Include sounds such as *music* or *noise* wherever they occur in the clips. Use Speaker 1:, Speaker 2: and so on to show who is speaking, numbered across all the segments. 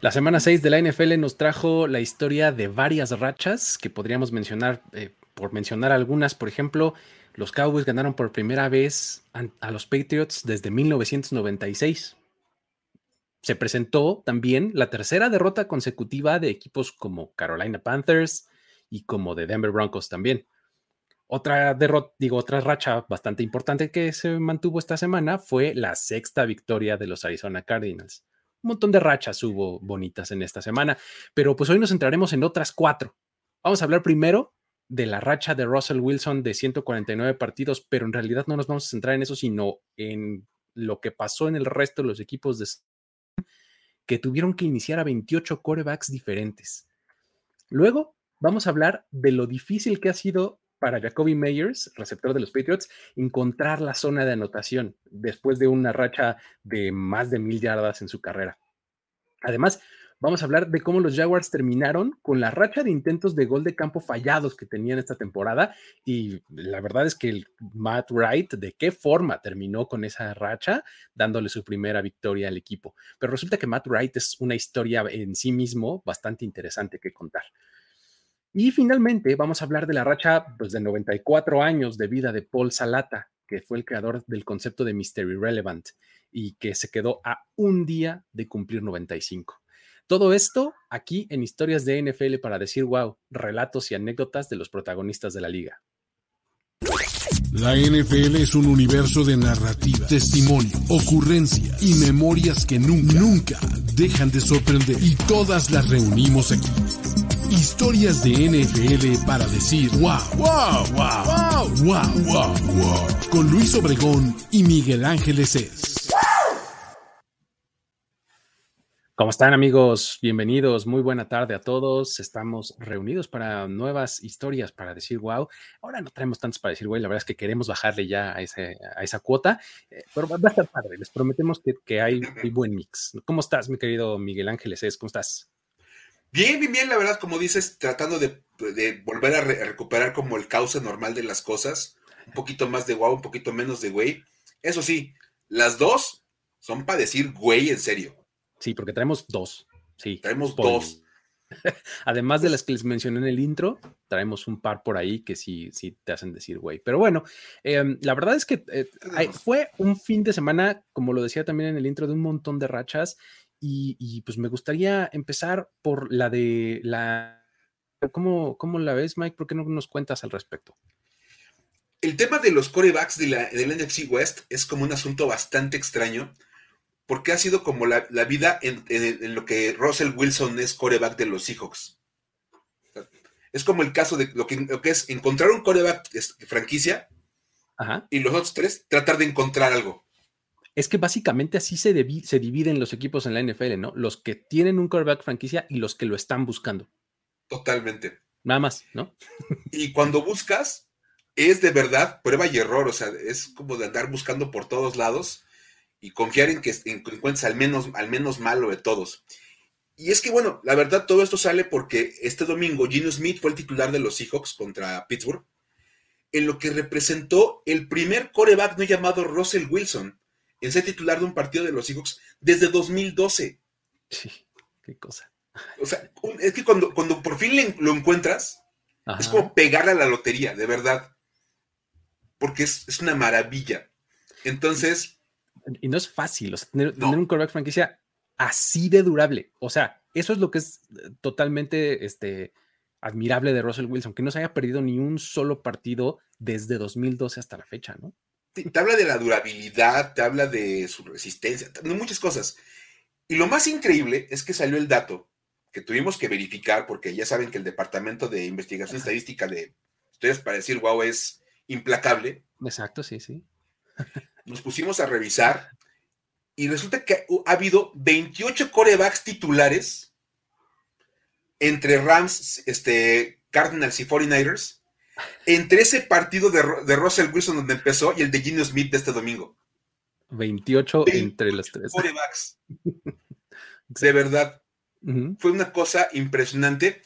Speaker 1: La semana 6 de la NFL nos trajo la historia de varias rachas que podríamos mencionar, eh, por mencionar algunas, por ejemplo, los Cowboys ganaron por primera vez a los Patriots desde 1996. Se presentó también la tercera derrota consecutiva de equipos como Carolina Panthers y como de Denver Broncos también. Otra derrota, digo, otra racha bastante importante que se mantuvo esta semana fue la sexta victoria de los Arizona Cardinals un montón de rachas hubo bonitas en esta semana, pero pues hoy nos centraremos en otras cuatro. Vamos a hablar primero de la racha de Russell Wilson de 149 partidos, pero en realidad no nos vamos a centrar en eso, sino en lo que pasó en el resto de los equipos que tuvieron que iniciar a 28 corebacks diferentes. Luego vamos a hablar de lo difícil que ha sido para Jacoby Meyers, receptor de los Patriots, encontrar la zona de anotación después de una racha de más de mil yardas en su carrera. Además, vamos a hablar de cómo los Jaguars terminaron con la racha de intentos de gol de campo fallados que tenían esta temporada y la verdad es que el Matt Wright, de qué forma terminó con esa racha, dándole su primera victoria al equipo. Pero resulta que Matt Wright es una historia en sí mismo bastante interesante que contar. Y finalmente vamos a hablar de la racha pues, de 94 años de vida de Paul Salata, que fue el creador del concepto de Mystery Relevant y que se quedó a un día de cumplir 95. Todo esto aquí en historias de NFL para decir wow, relatos y anécdotas de los protagonistas de la liga.
Speaker 2: La NFL es un universo de narrativa, testimonio, ocurrencia y memorias que nunca, nunca dejan de sorprender y todas las reunimos aquí Historias de NFL para decir wow, wow, wow, wow, wow, wow, wow. Con Luis Obregón y Miguel Ángeles es.
Speaker 1: ¿Cómo están amigos? Bienvenidos, muy buena tarde a todos. Estamos reunidos para nuevas historias para decir wow. Ahora no traemos tantos para decir wow, la verdad es que queremos bajarle ya a, esa cuota, eh, pero va a estar padre. Les prometemos que, hay, hay, buen mix. ¿Cómo estás, mi querido Miguel Ángeles? ¿Cómo estás?
Speaker 3: Bien, bien, bien, la verdad, como dices, tratando de, volver a, recuperar como el cauce normal de las cosas. Un poquito más de guau, un poquito menos de güey. Eso sí, las dos son para decir güey en serio.
Speaker 1: Sí, porque traemos dos. Sí.
Speaker 3: Traemos dos. *laughs*
Speaker 1: Además de las que les mencioné en el intro, traemos un par por ahí que sí, sí te hacen decir güey. Pero bueno, em, la verdad es que eh, fue un fin de semana, como lo decía también en el intro, de un montón de rachas y, pues me gustaría empezar por la de la... ¿Cómo, ¿Cómo, la ves, Mike? ¿Por qué no nos cuentas al respecto?
Speaker 3: El tema de los corebacks de la, del NFC West es como un asunto bastante extraño, porque ha sido como la, vida en, lo que Russell Wilson es coreback de los Seahawks. Es como el caso de lo que, lo que es encontrar un coreback franquicia y los otros tres tratar de encontrar algo.
Speaker 1: Es que básicamente así se, se dividen los equipos en la NFL, ¿no? Los que tienen un quarterback franquicia y los que lo están buscando.
Speaker 3: Totalmente.
Speaker 1: Nada más, ¿no? *laughs*
Speaker 3: Y cuando buscas, es de verdad prueba y error, o sea, es como de andar buscando por todos lados y confiar en que encuentres al menos, al menos malo de todos. Y es que, bueno, la verdad, todo esto sale porque este domingo Gino Smith fue el titular de los Seahawks contra Pittsburgh, en lo que representó el primer coreback no llamado Russell Wilson en ser titular de un partido de los Seahawks desde 2012.
Speaker 1: Sí, qué cosa.
Speaker 3: O sea, es que cuando, cuando por fin lo encuentras, es como pegarle a la lotería, de verdad. Porque es, una maravilla. Entonces.
Speaker 1: Y no es fácil, tener, un quarterback franquicia así de durable. O sea, eso es lo que es eh, totalmente este, admirable de Russell Wilson, que no se haya perdido ni un solo partido desde 2012 hasta la fecha, ¿no?
Speaker 3: Te habla de la durabilidad, te habla de su resistencia, de muchas cosas. Y lo más increíble es que salió el dato que tuvimos que verificar, porque ya saben que el Departamento de Investigación Estadística de Ustedes para decir wow es implacable.
Speaker 1: Exacto, sí, sí.
Speaker 3: Nos pusimos a revisar y resulta que ha habido 28 corebacks titulares entre Rams, este, Cardinals y 49ers, entre ese partido de, de Russell Wilson donde empezó y el de Gino Smith de este domingo.
Speaker 1: 28, entre los tres.
Speaker 3: Corebacks. *laughs* de verdad. Fue una cosa impresionante.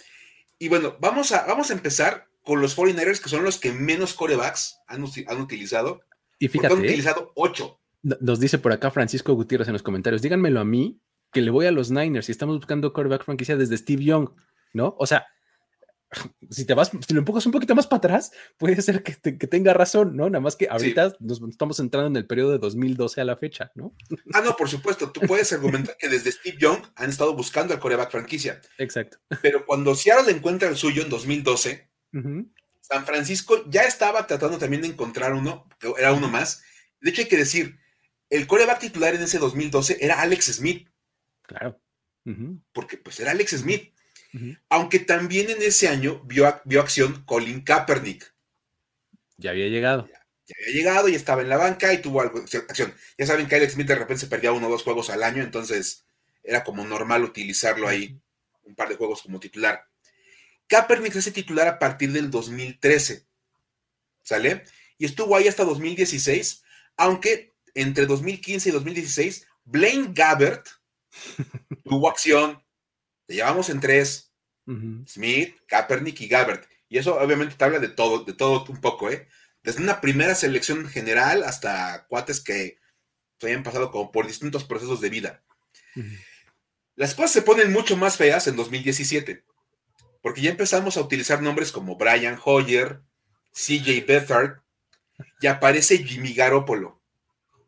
Speaker 3: Y bueno, vamos a, vamos a empezar con los 49ers, que son los que menos corebacks han, utilizado.
Speaker 1: Y fíjate.
Speaker 3: Han utilizado 8.
Speaker 1: Nos dice por acá Francisco Gutiérrez en los comentarios, díganmelo a mí, que le voy a los Niners y estamos buscando coreback franquicia desde Steve Young, ¿no? O sea, si te vas, si lo empujas un poquito más para atrás, puede ser que, tenga razón, ¿no? Nada más que ahorita nos estamos entrando en el periodo de 2012 a la fecha, ¿no?
Speaker 3: Ah, no, por supuesto. Tú puedes argumentar que desde Steve Young han estado buscando al coreback franquicia.
Speaker 1: Exacto.
Speaker 3: Pero cuando Seattle encuentra el suyo en 2012, San Francisco ya estaba tratando también de encontrar uno, que era uno más. De hecho, hay que decir, el coreback titular en ese 2012 era Alex Smith.
Speaker 1: Claro.
Speaker 3: Porque pues era Alex Smith. Aunque también en ese año vio, vio acción Colin Kaepernick.
Speaker 1: Ya había llegado.
Speaker 3: Ya, había llegado y estaba en la banca y tuvo algo, acción. Ya saben que Alex Smith de repente se perdía uno o dos juegos al año, entonces era como normal utilizarlo ahí, un par de juegos como titular. Kaepernick se hace titular a partir del 2013. ¿Sale? Y estuvo ahí hasta 2016, aunque entre 2015 y 2016, Blaine Gabbert *laughs* tuvo acción. Le llevamos en tres. Smith, Kaepernick y Gabbert. Y eso obviamente te habla de todo, de todo un poco, ¿eh? Desde una primera selección general hasta cuates que se hayan pasado como por distintos procesos de vida. Las cosas se ponen mucho más feas en 2017 porque ya empezamos a utilizar nombres como Brian Hoyer, CJ Beathard, y aparece Jimmy Garoppolo.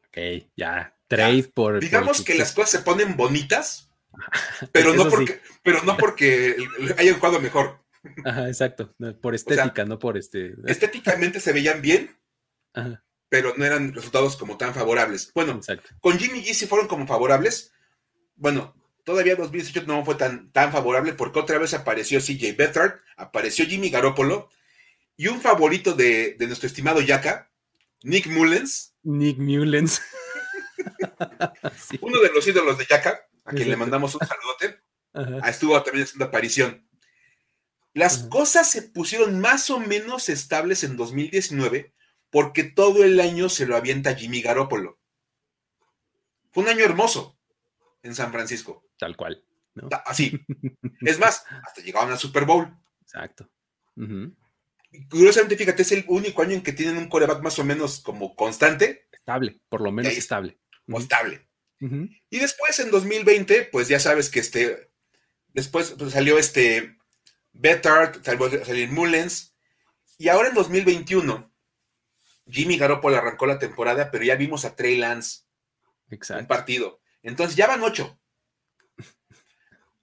Speaker 1: Ok, ya, trade por...
Speaker 3: Digamos que las cosas se ponen bonitas, *laughs* pero no, porque, pero no porque hayan jugado mejor.
Speaker 1: Ajá, exacto, por estética, no por este...
Speaker 3: Estéticamente se veían bien, pero no eran resultados como tan favorables. Bueno, con Jimmy G sí fueron como favorables. Bueno, todavía 2018 no fue tan, tan favorable porque otra vez apareció CJ Beathard, apareció Jimmy Garoppolo y un favorito de, nuestro estimado Yaka, Nick Mullens.
Speaker 1: Nick Mullens. *laughs* *laughs*
Speaker 3: Uno de los ídolos de Yaka, a quien le mandamos un saludote. *laughs* Ah, estuvo también haciendo aparición. Las cosas se pusieron más o menos estables en 2019 porque todo el año se lo avienta Jimmy Garoppolo. Fue un año hermoso en San Francisco.
Speaker 1: Tal cual.
Speaker 3: Así. *laughs* es más, hasta llegaban al Super Bowl.
Speaker 1: Exacto.
Speaker 3: Curiosamente, fíjate, es el único año en que tienen un coreback más o menos como constante.
Speaker 1: Estable, por lo menos estable.
Speaker 3: O estable. Y después, en 2020, pues ya sabes que este. Después pues, salió este. Bettard, salió Mullens. Y ahora en 2021, Jimmy Garoppolo arrancó la temporada, pero ya vimos a Trey Lance.
Speaker 1: Exacto.
Speaker 3: Un partido. Entonces ya van ocho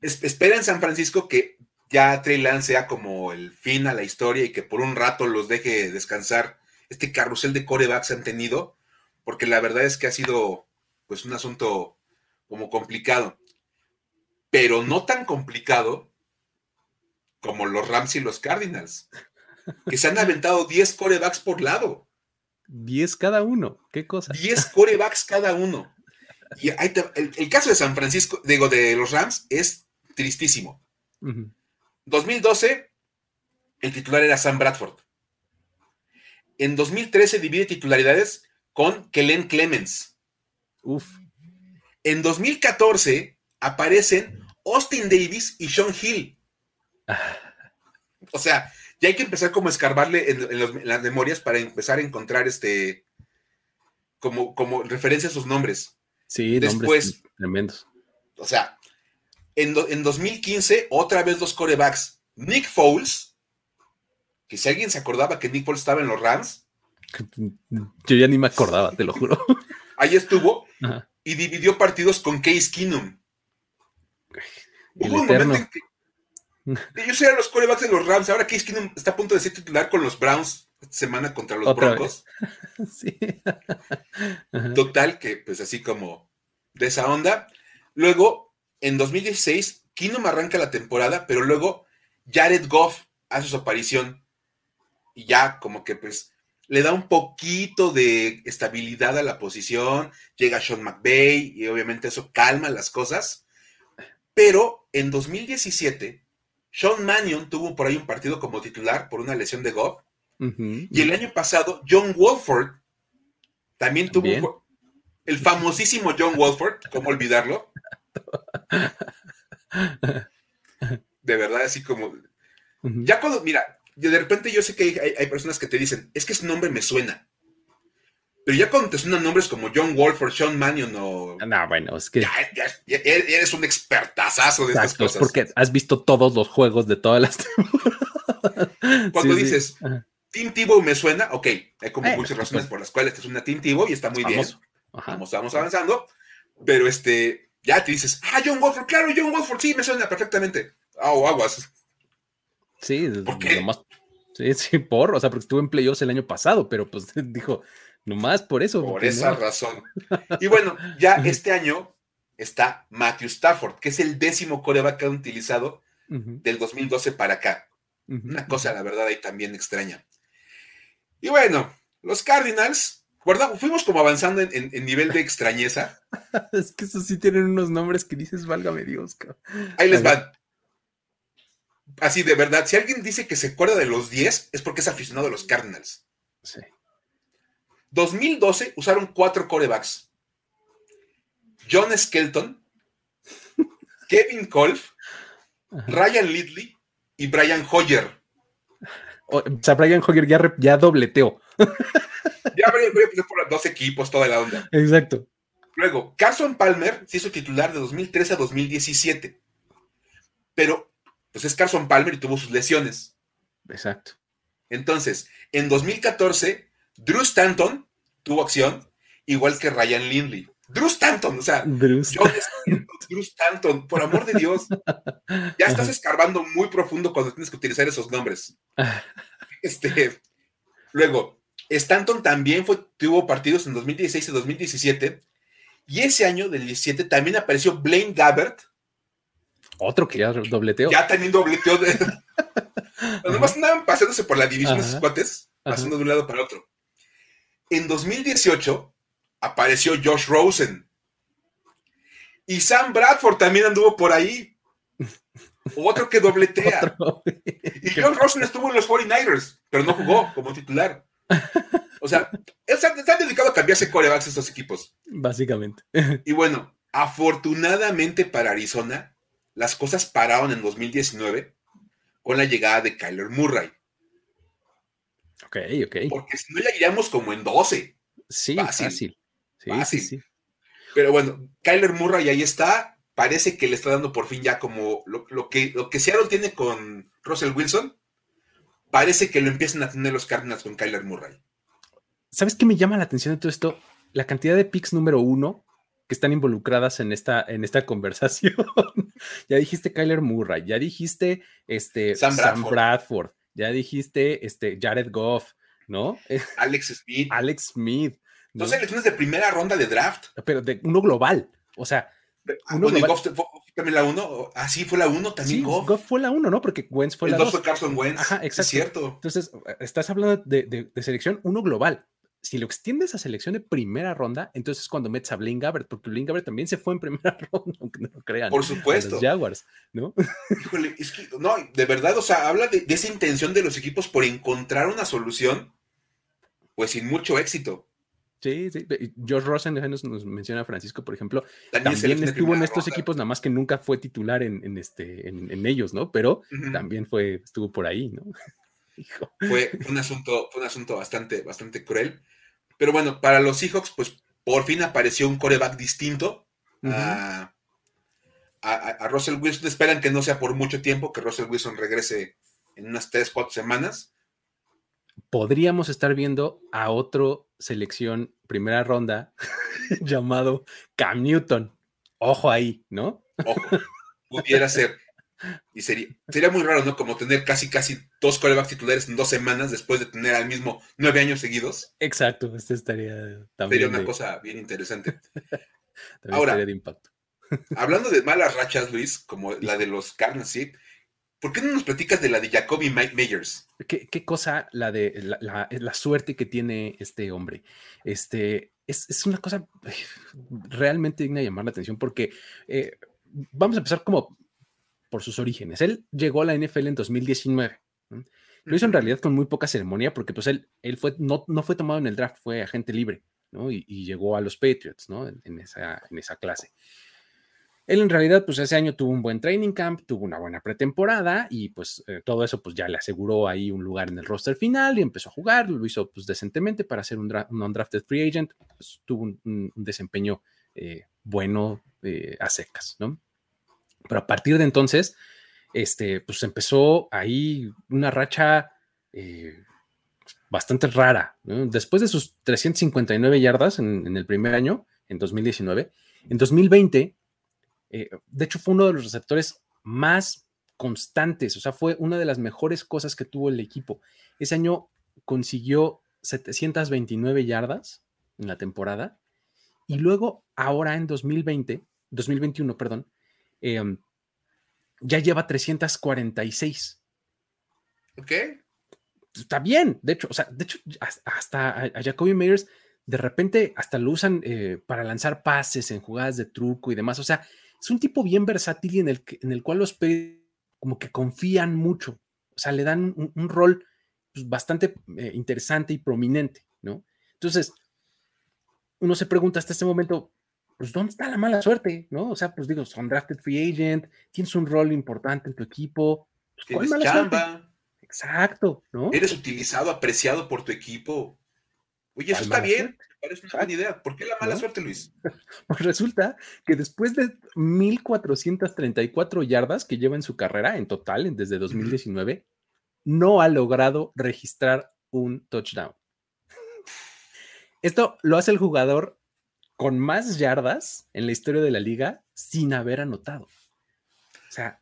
Speaker 3: espera en San Francisco que ya Trey Lance sea como el fin a la historia y que por un rato los deje descansar este carrusel de corebacks han tenido, porque la verdad es que ha sido pues un asunto como complicado, pero no tan complicado como los Rams y los Cardinals, que se han aventado 10 corebacks por lado.
Speaker 1: 10 cada uno, qué cosa.
Speaker 3: 10 corebacks cada uno. Y el, caso de San Francisco, digo, de los Rams es tristísimo. 2012, el titular era Sam Bradford. En 2013 divide titularidades con Kellen Clemens.
Speaker 1: Uf.
Speaker 3: En 2014 aparecen Austin Davis y Sean Hill. O sea, ya hay que empezar como a escarbarle en, las memorias para empezar a encontrar este como, como referencia a sus nombres.
Speaker 1: Sí, Después, tremendos.
Speaker 3: O sea, en, 2015, otra vez dos corebacks. Nick Foles, que si alguien se acordaba que Nick Foles estaba en los Rams. *laughs*
Speaker 1: Yo ya ni me acordaba, te lo juro.
Speaker 3: Ahí estuvo y dividió partidos con Case Keenum. Hubo un momento en que *laughs* ellos eran los corebacks de los Rams. Ahora Case Keenum está a punto de ser titular con los Browns semana contra los Broncos. *laughs* sí. Total, que pues así como de esa onda. Luego, en 2016, Keenum arranca la temporada, pero luego Jared Goff hace su aparición y ya como que pues le da un poquito de estabilidad a la posición, llega Sean McVay y obviamente eso calma las cosas. Pero en 2017, Sean Mannion tuvo por ahí un partido como titular por una lesión de Goff. y el año pasado, John Wolford también tuvo el famosísimo John Wolford, ¿cómo olvidarlo? *laughs* De verdad, así como. Ya cuando, mira, de repente yo sé que hay, personas que te dicen, es que ese nombre me suena. Pero ya cuando te suenan nombres como John Wolford, Sean Mannion o.
Speaker 1: No, bueno, es que.
Speaker 3: Ya, eres un expertazazo de estas cosas.
Speaker 1: porque has visto todos los juegos de todas las *laughs*
Speaker 3: Cuando dices, Team Tivo me suena, ok, hay como muchas razones por las cuales te suena Team Tivo y está muy bien. Vamos, vamos avanzando. Pero este, ya te dices, ah, John Wolford, claro, John Wolford, sí, me suena perfectamente. Ah, aguas.
Speaker 1: Sí, Nomás, sí, *laughs* sí, por, o sea, porque estuve en playoffs el año pasado, pero pues *laughs* dijo, nomás por eso.
Speaker 3: Por esa razón. Y bueno, ya *laughs* este año está Matthew Stafford, que es el décimo coreback que han utilizado del 2012 para acá. Una cosa, la verdad, ahí también extraña. Y bueno, los Cardinals, ¿verdad? Fuimos como avanzando en, nivel de extrañeza.
Speaker 1: es que esos sí tienen unos nombres que dices, válgame Dios.
Speaker 3: Ahí les van. Así, de verdad, si alguien dice que se acuerda de los 10, es porque es aficionado a los Cardinals. Sí. 2012 usaron cuatro corebacks. John Skelton, *laughs* Kevin Kolf, Ryan Lidley y Brian Hoyer.
Speaker 1: O, sea, Brian Hoyer ya, ya dobleteó. *laughs*
Speaker 3: ya Brian Hoyer por dos equipos, toda la onda.
Speaker 1: Exacto.
Speaker 3: Luego, Carson Palmer se hizo titular de 2013 a 2017. Pero pues es Carson Palmer y tuvo sus lesiones.
Speaker 1: Exacto.
Speaker 3: Entonces, en 2014, Drew Stanton tuvo acción, igual que Ryan Lindley. Drew Stanton, o sea, Drew, Stanton, por amor de Dios. Ya estás escarbando muy profundo cuando tienes que utilizar esos nombres. *laughs* Este, luego, Stanton también fue, tuvo partidos en 2016 y 2017. Y ese año, del 17, también apareció Blaine Gabbert,
Speaker 1: otro que ya dobleteó.
Speaker 3: Ya también dobleteó. De... *laughs* Los demás andaban pasándose por la división de sus cuates, pasando de un lado para otro. En 2018 apareció Josh Rosen. Y Sam Bradford también anduvo por ahí. *laughs* Otro que dobletea. y Josh Rosen estuvo en los 49ers, pero no jugó como titular. O sea, están, dedicados a cambiarse corebacks estos equipos.
Speaker 1: Básicamente.
Speaker 3: Y bueno, afortunadamente para Arizona, las cosas pararon en 2019 con la llegada de Kyler Murray.
Speaker 1: Ok, ok.
Speaker 3: Porque si no ya iríamos como en 12.
Speaker 1: Sí, fácil. Sí, Sí, sí.
Speaker 3: Pero bueno, Kyler Murray ahí está. Parece que le está dando por fin ya como lo, que, lo que Seattle tiene con Russell Wilson. Parece que lo empiezan a tener los Cardinals con Kyler Murray.
Speaker 1: ¿Sabes qué me llama la atención de todo esto? La cantidad de picks número uno que están involucradas en esta, en esta *laughs* conversación. ya dijiste Kyler Murray, ya dijiste este, Sam, Bradford. ya dijiste este, Jared Goff, ¿no? *laughs*
Speaker 3: Alex Smith.
Speaker 1: Alex Smith.
Speaker 3: ¿no? Dos selecciones de primera ronda de draft.
Speaker 1: Pero de uno global. O sea,
Speaker 3: ah, uno. Goff fue también la uno. Ah, sí, fue la uno también Goff.
Speaker 1: Goff fue la uno, ¿no? Porque Wentz fue la dos.
Speaker 3: fue Carson Wentz.
Speaker 1: Ajá, exacto.
Speaker 3: Es cierto.
Speaker 1: Entonces, estás hablando de, de selección uno global si lo extiendes a selección de primera ronda, entonces cuando metes a Blaine Gabbert, porque Blaine Gabbert también se fue en primera *laughs* ronda, aunque no lo crean.
Speaker 3: Por supuesto.
Speaker 1: los Jaguars, ¿no?
Speaker 3: Híjole, es que, no, de verdad, o sea, habla de, esa intención de los equipos por encontrar una solución, pues sin mucho éxito.
Speaker 1: Sí, sí. Josh Rosen nos, nos menciona Francisco, por ejemplo, también, estuvo en estos equipos, nada más que nunca fue titular en, este, en, ellos, ¿no? Pero también fue, estuvo por ahí, ¿no?
Speaker 3: Fue un asunto, fue un asunto bastante, bastante cruel. Pero bueno, para los Seahawks, pues por fin apareció un coreback distinto a, Russell Wilson. Esperan que no sea por mucho tiempo, que Russell Wilson regrese en unas 3, 4 semanas.
Speaker 1: Podríamos estar viendo a otro selección primera ronda *laughs* llamado Cam Newton. Ojo ahí, ¿no?
Speaker 3: Ojo, pudiera ser. Y sería, sería muy raro, ¿no? Como tener casi, casi dos corebacks titulares en dos semanas después de tener al mismo nueve años seguidos.
Speaker 1: Exacto, este estaría
Speaker 3: también. Sería una cosa bien interesante. *laughs* Ahora, de impacto. *laughs* hablando de malas rachas, Luis, como la de los Cardinals, ¿sí? ¿Por qué no nos platicas de la de Jacoby Meyers?
Speaker 1: ¿Qué, qué cosa la de la, la, suerte que tiene este hombre? Este es, es, una cosa realmente digna de llamar la atención porque eh, vamos a empezar como por sus orígenes. Él llegó a la NFL en 2019. Lo hizo en realidad con muy poca ceremonia porque pues él, él fue, no, no fue tomado en el draft, fue agente libre, ¿no? Y, llegó a los Patriots, ¿no? En, esa, en esa clase. Él en realidad, pues ese año tuvo un buen training camp, tuvo una buena pretemporada y pues eh, todo eso pues ya le aseguró ahí un lugar en el roster final y empezó a jugar, lo hizo pues decentemente para ser un, undrafted free agent, pues, tuvo un, desempeño eh, bueno eh, a secas, ¿no? Pero a partir de entonces, este, pues empezó ahí una racha bastante rara. Después de sus 359 yardas en, en el primer año, en 2019, en 2020 eh, de hecho, fue uno de los receptores más constantes, o sea, fue una de las mejores cosas que tuvo el equipo. Ese año consiguió 729 yardas en la temporada y luego ahora en 2020, 2021, perdón, em, ya lleva 346.
Speaker 3: Ok.
Speaker 1: Está bien, de hecho, o sea, de hecho, hasta a, Jacoby Meyers de repente hasta lo usan eh, para lanzar pases en jugadas de truco y demás. O sea, es un tipo bien versátil y en el, en el cual los como que confían mucho, o sea, le dan un, rol pues, bastante eh, interesante y prominente, ¿no? Entonces, uno se pregunta hasta este momento, pues, ¿dónde está la mala suerte? ¿No? O sea, pues digo, son drafted free agent, tienes un rol importante en tu equipo.
Speaker 3: Pues, ¿Cuál mala chamba?
Speaker 1: Exacto, ¿no?
Speaker 3: Eres utilizado, apreciado por tu equipo. Oye, eso está bien parece una buena idea. ¿Por qué la mala suerte, Luis? *laughs*
Speaker 1: Pues resulta que después de 1.434 yardas que lleva en su carrera en total desde 2019, no ha logrado registrar un touchdown. Esto lo hace el jugador con más yardas en la historia de la liga sin haber anotado. O sea,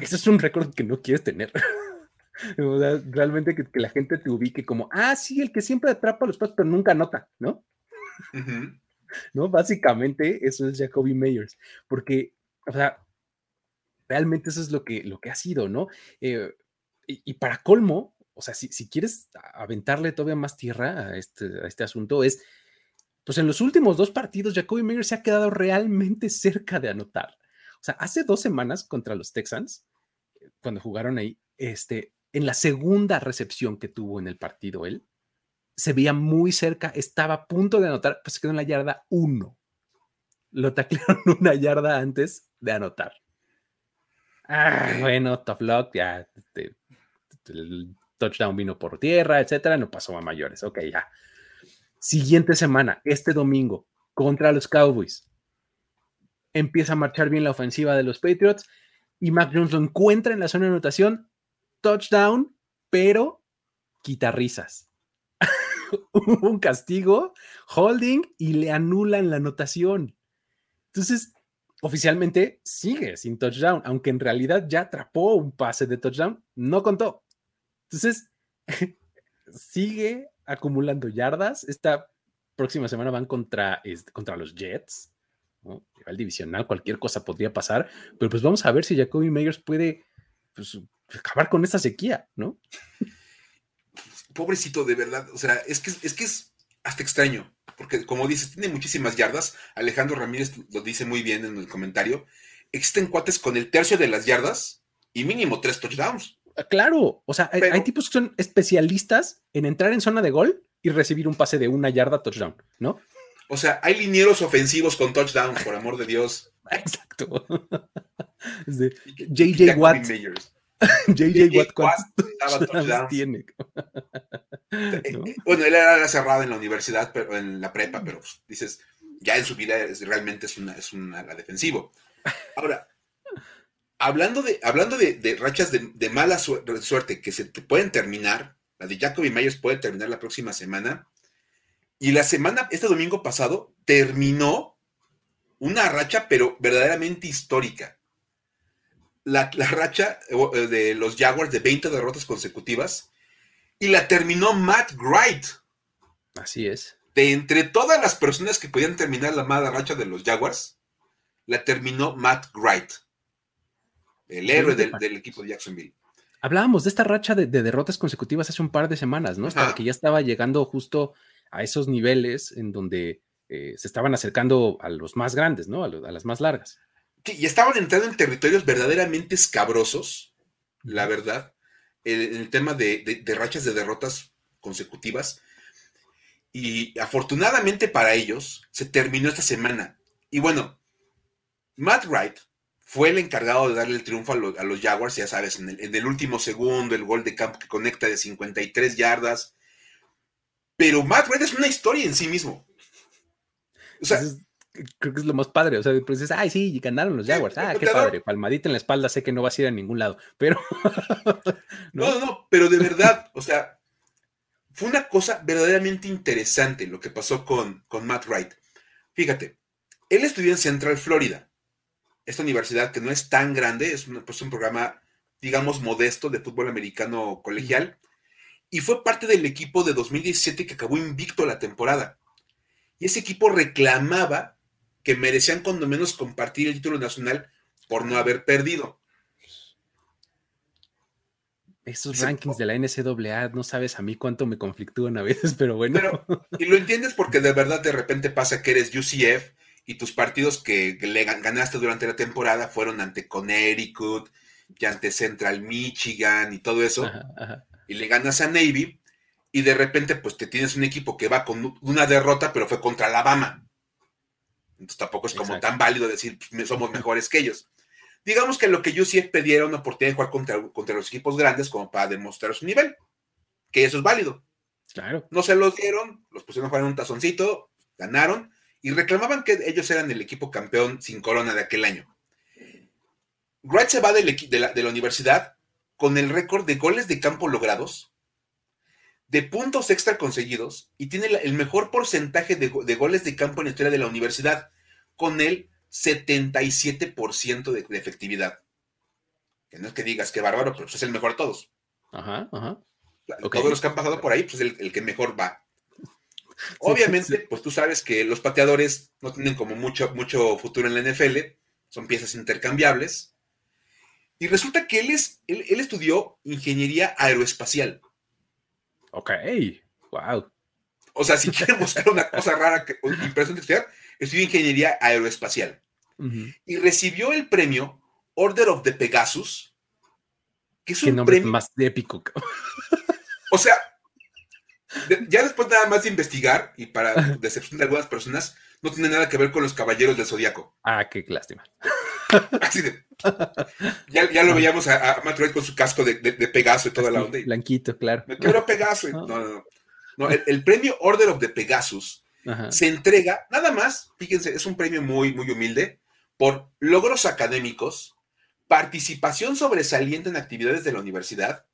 Speaker 1: eso es un récord que no quieres tener. *laughs* realmente que, la gente te ubique como, ah, sí, el que siempre atrapa los pasos, pero nunca anota, ¿no? ¿No? Básicamente eso es Jacoby Meyers, porque, o sea, realmente eso es lo que, lo que ha sido, ¿no? Eh, y, para colmo, o sea, si, si, quieres aventarle todavía más tierra a este, a este asunto, es, pues en los últimos dos partidos, Jacoby Meyers se ha quedado realmente cerca de anotar. O sea, hace dos semanas contra los Texans, cuando jugaron ahí, este, en la segunda recepción que tuvo en el partido él, se veía muy cerca, estaba a punto de anotar, pues se quedó en la yarda 1. Lo taclearon *laughs* una yarda antes de anotar. Ah, bueno, tough luck, ya este, el touchdown vino por tierra, etcétera, no pasó a mayores. Ok, ya. Siguiente semana, este domingo, contra los Cowboys. Empieza a marchar bien la ofensiva de los Patriots y Mac Jones lo encuentra en la zona de anotación touchdown, pero quita risas. *laughs* un castigo, holding y le anulan la anotación. Entonces, oficialmente sigue sin touchdown, aunque en realidad ya atrapó un pase de touchdown, no contó. Entonces, *laughs* sigue acumulando yardas. Esta próxima semana van contra, contra los Jets, ¿no? el divisional, cualquier cosa podría pasar, pero pues vamos a ver si Jacoby Meyers puede pues, acabar con esa sequía, ¿no?
Speaker 3: Pobrecito, de verdad. O sea, es que es, que es hasta extraño, porque como dices, tiene muchísimas yardas. Alejandro Ramírez lo dice muy bien en el comentario. Existen cuates con el tercio de las yardas y mínimo tres touchdowns.
Speaker 1: Claro, o sea, hay, tipos que son especialistas en entrar en zona de gol y recibir un pase de una yarda touchdown, ¿no?
Speaker 3: O sea, hay linieros ofensivos con touchdown, por amor de Dios. *laughs*
Speaker 1: Exacto. *laughs* JJ Watt. JJ *laughs* Watt, ¿cuántos tiene?
Speaker 3: Bueno, él era cerrado en la universidad, pero en la prepa, pero pues, dices, ya en su vida realmente es una, es una defensivo. Ahora, hablando de, hablando de, rachas de, mala suerte que se te pueden terminar, la de Jacoby Myers puede terminar la próxima semana. Y la semana, este domingo pasado, terminó una racha, pero verdaderamente histórica. la, racha eh, de los Jaguars de 20 derrotas consecutivas y la terminó Matt Wright.
Speaker 1: Así es.
Speaker 3: De entre todas las personas que podían terminar la mala racha de los Jaguars, la terminó Matt Wright, el héroe del, equipo de Jacksonville.
Speaker 1: Hablábamos de esta racha de, derrotas consecutivas hace un par de semanas, ¿no? que ya estaba llegando justo a esos niveles en donde eh, se estaban acercando a los más grandes, ¿no? A, las más largas.
Speaker 3: Sí, y estaban entrando en territorios verdaderamente escabrosos, la verdad, en el, tema de, rachas de derrotas consecutivas. Y afortunadamente para ellos, se terminó esta semana. Y bueno, Matt Wright fue el encargado de darle el triunfo a, los Jaguars, ya sabes, en el, último segundo, el gol de campo que conecta de 53 yardas. Pero Matt Wright es una historia en sí mismo.
Speaker 1: O sea, creo que es lo más padre. O sea, pues dices, ay, sí, ganaron los Jaguars. Ah, qué padre. Palmadita en la espalda, sé que no vas a ir a ningún lado, pero. *laughs*
Speaker 3: ¿no? no, no, pero de verdad, o sea, fue una cosa verdaderamente interesante lo que pasó con, con Matt Wright. Fíjate, él estudió en Central Florida esta universidad que no es tan grande, es un, pues un programa, digamos, modesto de fútbol americano colegial, y fue parte del equipo de 2017 que acabó invicto la temporada. Y ese equipo reclamaba que merecían cuando menos compartir el título nacional por no haber perdido.
Speaker 1: Esos rankings de la NCAA, no sabes a mí cuánto me conflictúan a veces, pero bueno.
Speaker 3: y lo entiendes porque de verdad de repente pasa que eres UCF y tus partidos que, le ganaste durante la temporada fueron ante Connecticut y ante Central Michigan y todo eso, y le ganas a Navy, y de repente pues te tienes un equipo que va con una derrota, pero fue contra Alabama. Entonces tampoco es como tan válido decir pues, somos mejores que ellos. Digamos que lo que yo sí pedí era una oportunidad de jugar contra, contra los equipos grandes como para demostrar su nivel, que eso es válido.
Speaker 1: Claro.
Speaker 3: No se los dieron, los pusieron a jugar en un tazoncito, ganaron, y reclamaban que ellos eran el equipo campeón sin corona de aquel año. Wright se va de, la, de la universidad con el récord de goles de campo logrados, de puntos extra conseguidos y tiene el mejor porcentaje de, goles de campo en la historia de la universidad, con el 77% de, de, efectividad. Que no es que digas que bárbaro, pero pues es el mejor de todos.
Speaker 1: Ajá, ajá.
Speaker 3: Todos los que han pasado por ahí, pues el, el que mejor va. *laughs* Obviamente, pues tú sabes que los pateadores no tienen como mucho, mucho futuro en la NFL, son piezas intercambiables. Y resulta que él, es, él, estudió ingeniería aeroespacial.
Speaker 1: Ok, wow.
Speaker 3: O sea, si quieren buscar una cosa rara, que, impresionante estudiar, estudió ingeniería aeroespacial. Y recibió el premio Order of the Pegasus,
Speaker 1: que es un premio más épico.
Speaker 3: O sea, ya después nada más de investigar, y para decepción de algunas personas, no tiene nada que ver con los caballeros del zodiaco.
Speaker 1: Ah, qué lástima. *laughs*
Speaker 3: Así de, ya, lo veíamos a, a Matt con su casco de, Pegaso y toda la onda.
Speaker 1: blanquito, claro.
Speaker 3: Me quiero Pegaso. No, no, no. el, premio Order of the Pegasus se entrega, nada más, fíjense, es un premio muy, muy humilde, por logros académicos, participación sobresaliente en actividades de la universidad,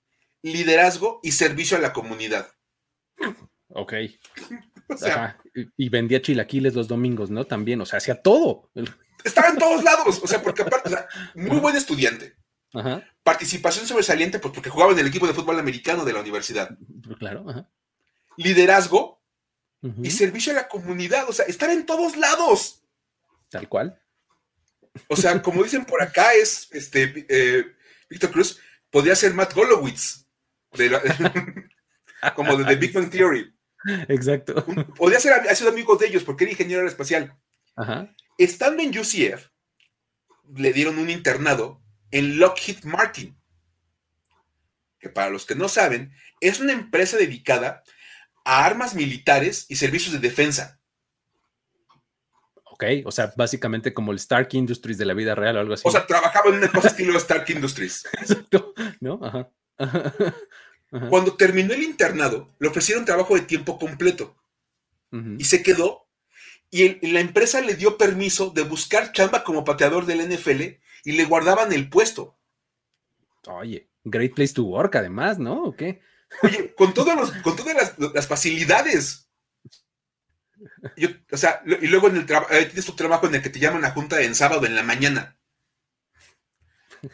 Speaker 3: liderazgo y servicio a la comunidad.
Speaker 1: Ok. Y vendía chilaquiles los domingos, ¿no? También, o sea, hacía todo.
Speaker 3: Estaba en todos lados, o sea, porque aparte, muy buen estudiante. Participación sobresaliente, pues porque jugaba en el equipo de fútbol americano de la universidad.
Speaker 1: Claro.
Speaker 3: Liderazgo y servicio a la comunidad, o sea, estar en todos lados.
Speaker 1: Tal cual.
Speaker 3: O sea, como dicen por acá, es este eh, Víctor Cruz, podría ser Matt Golowitz. De la, *laughs* como de The Big Bang Theory.
Speaker 1: Exacto.
Speaker 3: Podría ser, ha sido amigo de ellos porque era ingeniero aeroespacial. Estando en UCF, le dieron un internado en Lockheed Martin, que para los que no saben, es una empresa dedicada a armas militares y servicios de defensa.
Speaker 1: Ok, o sea, básicamente como el Stark Industries de la vida real o algo así.
Speaker 3: O sea, trabajaba en una cosa estilo Stark Industries. *laughs*
Speaker 1: Exacto, ¿no? Ajá. *laughs*
Speaker 3: Cuando terminó el internado, le ofrecieron trabajo de tiempo completo y se quedó. Y, la empresa le dio permiso de buscar chamba como pateador del NFL y le guardaban el puesto.
Speaker 1: Oye, great place to work, además, ¿no? ¿O qué?
Speaker 3: Oye, con, todos con todas las, facilidades. o sea, y luego en el trabajo, tienes tu trabajo en el que te llaman a junta en sábado en la mañana.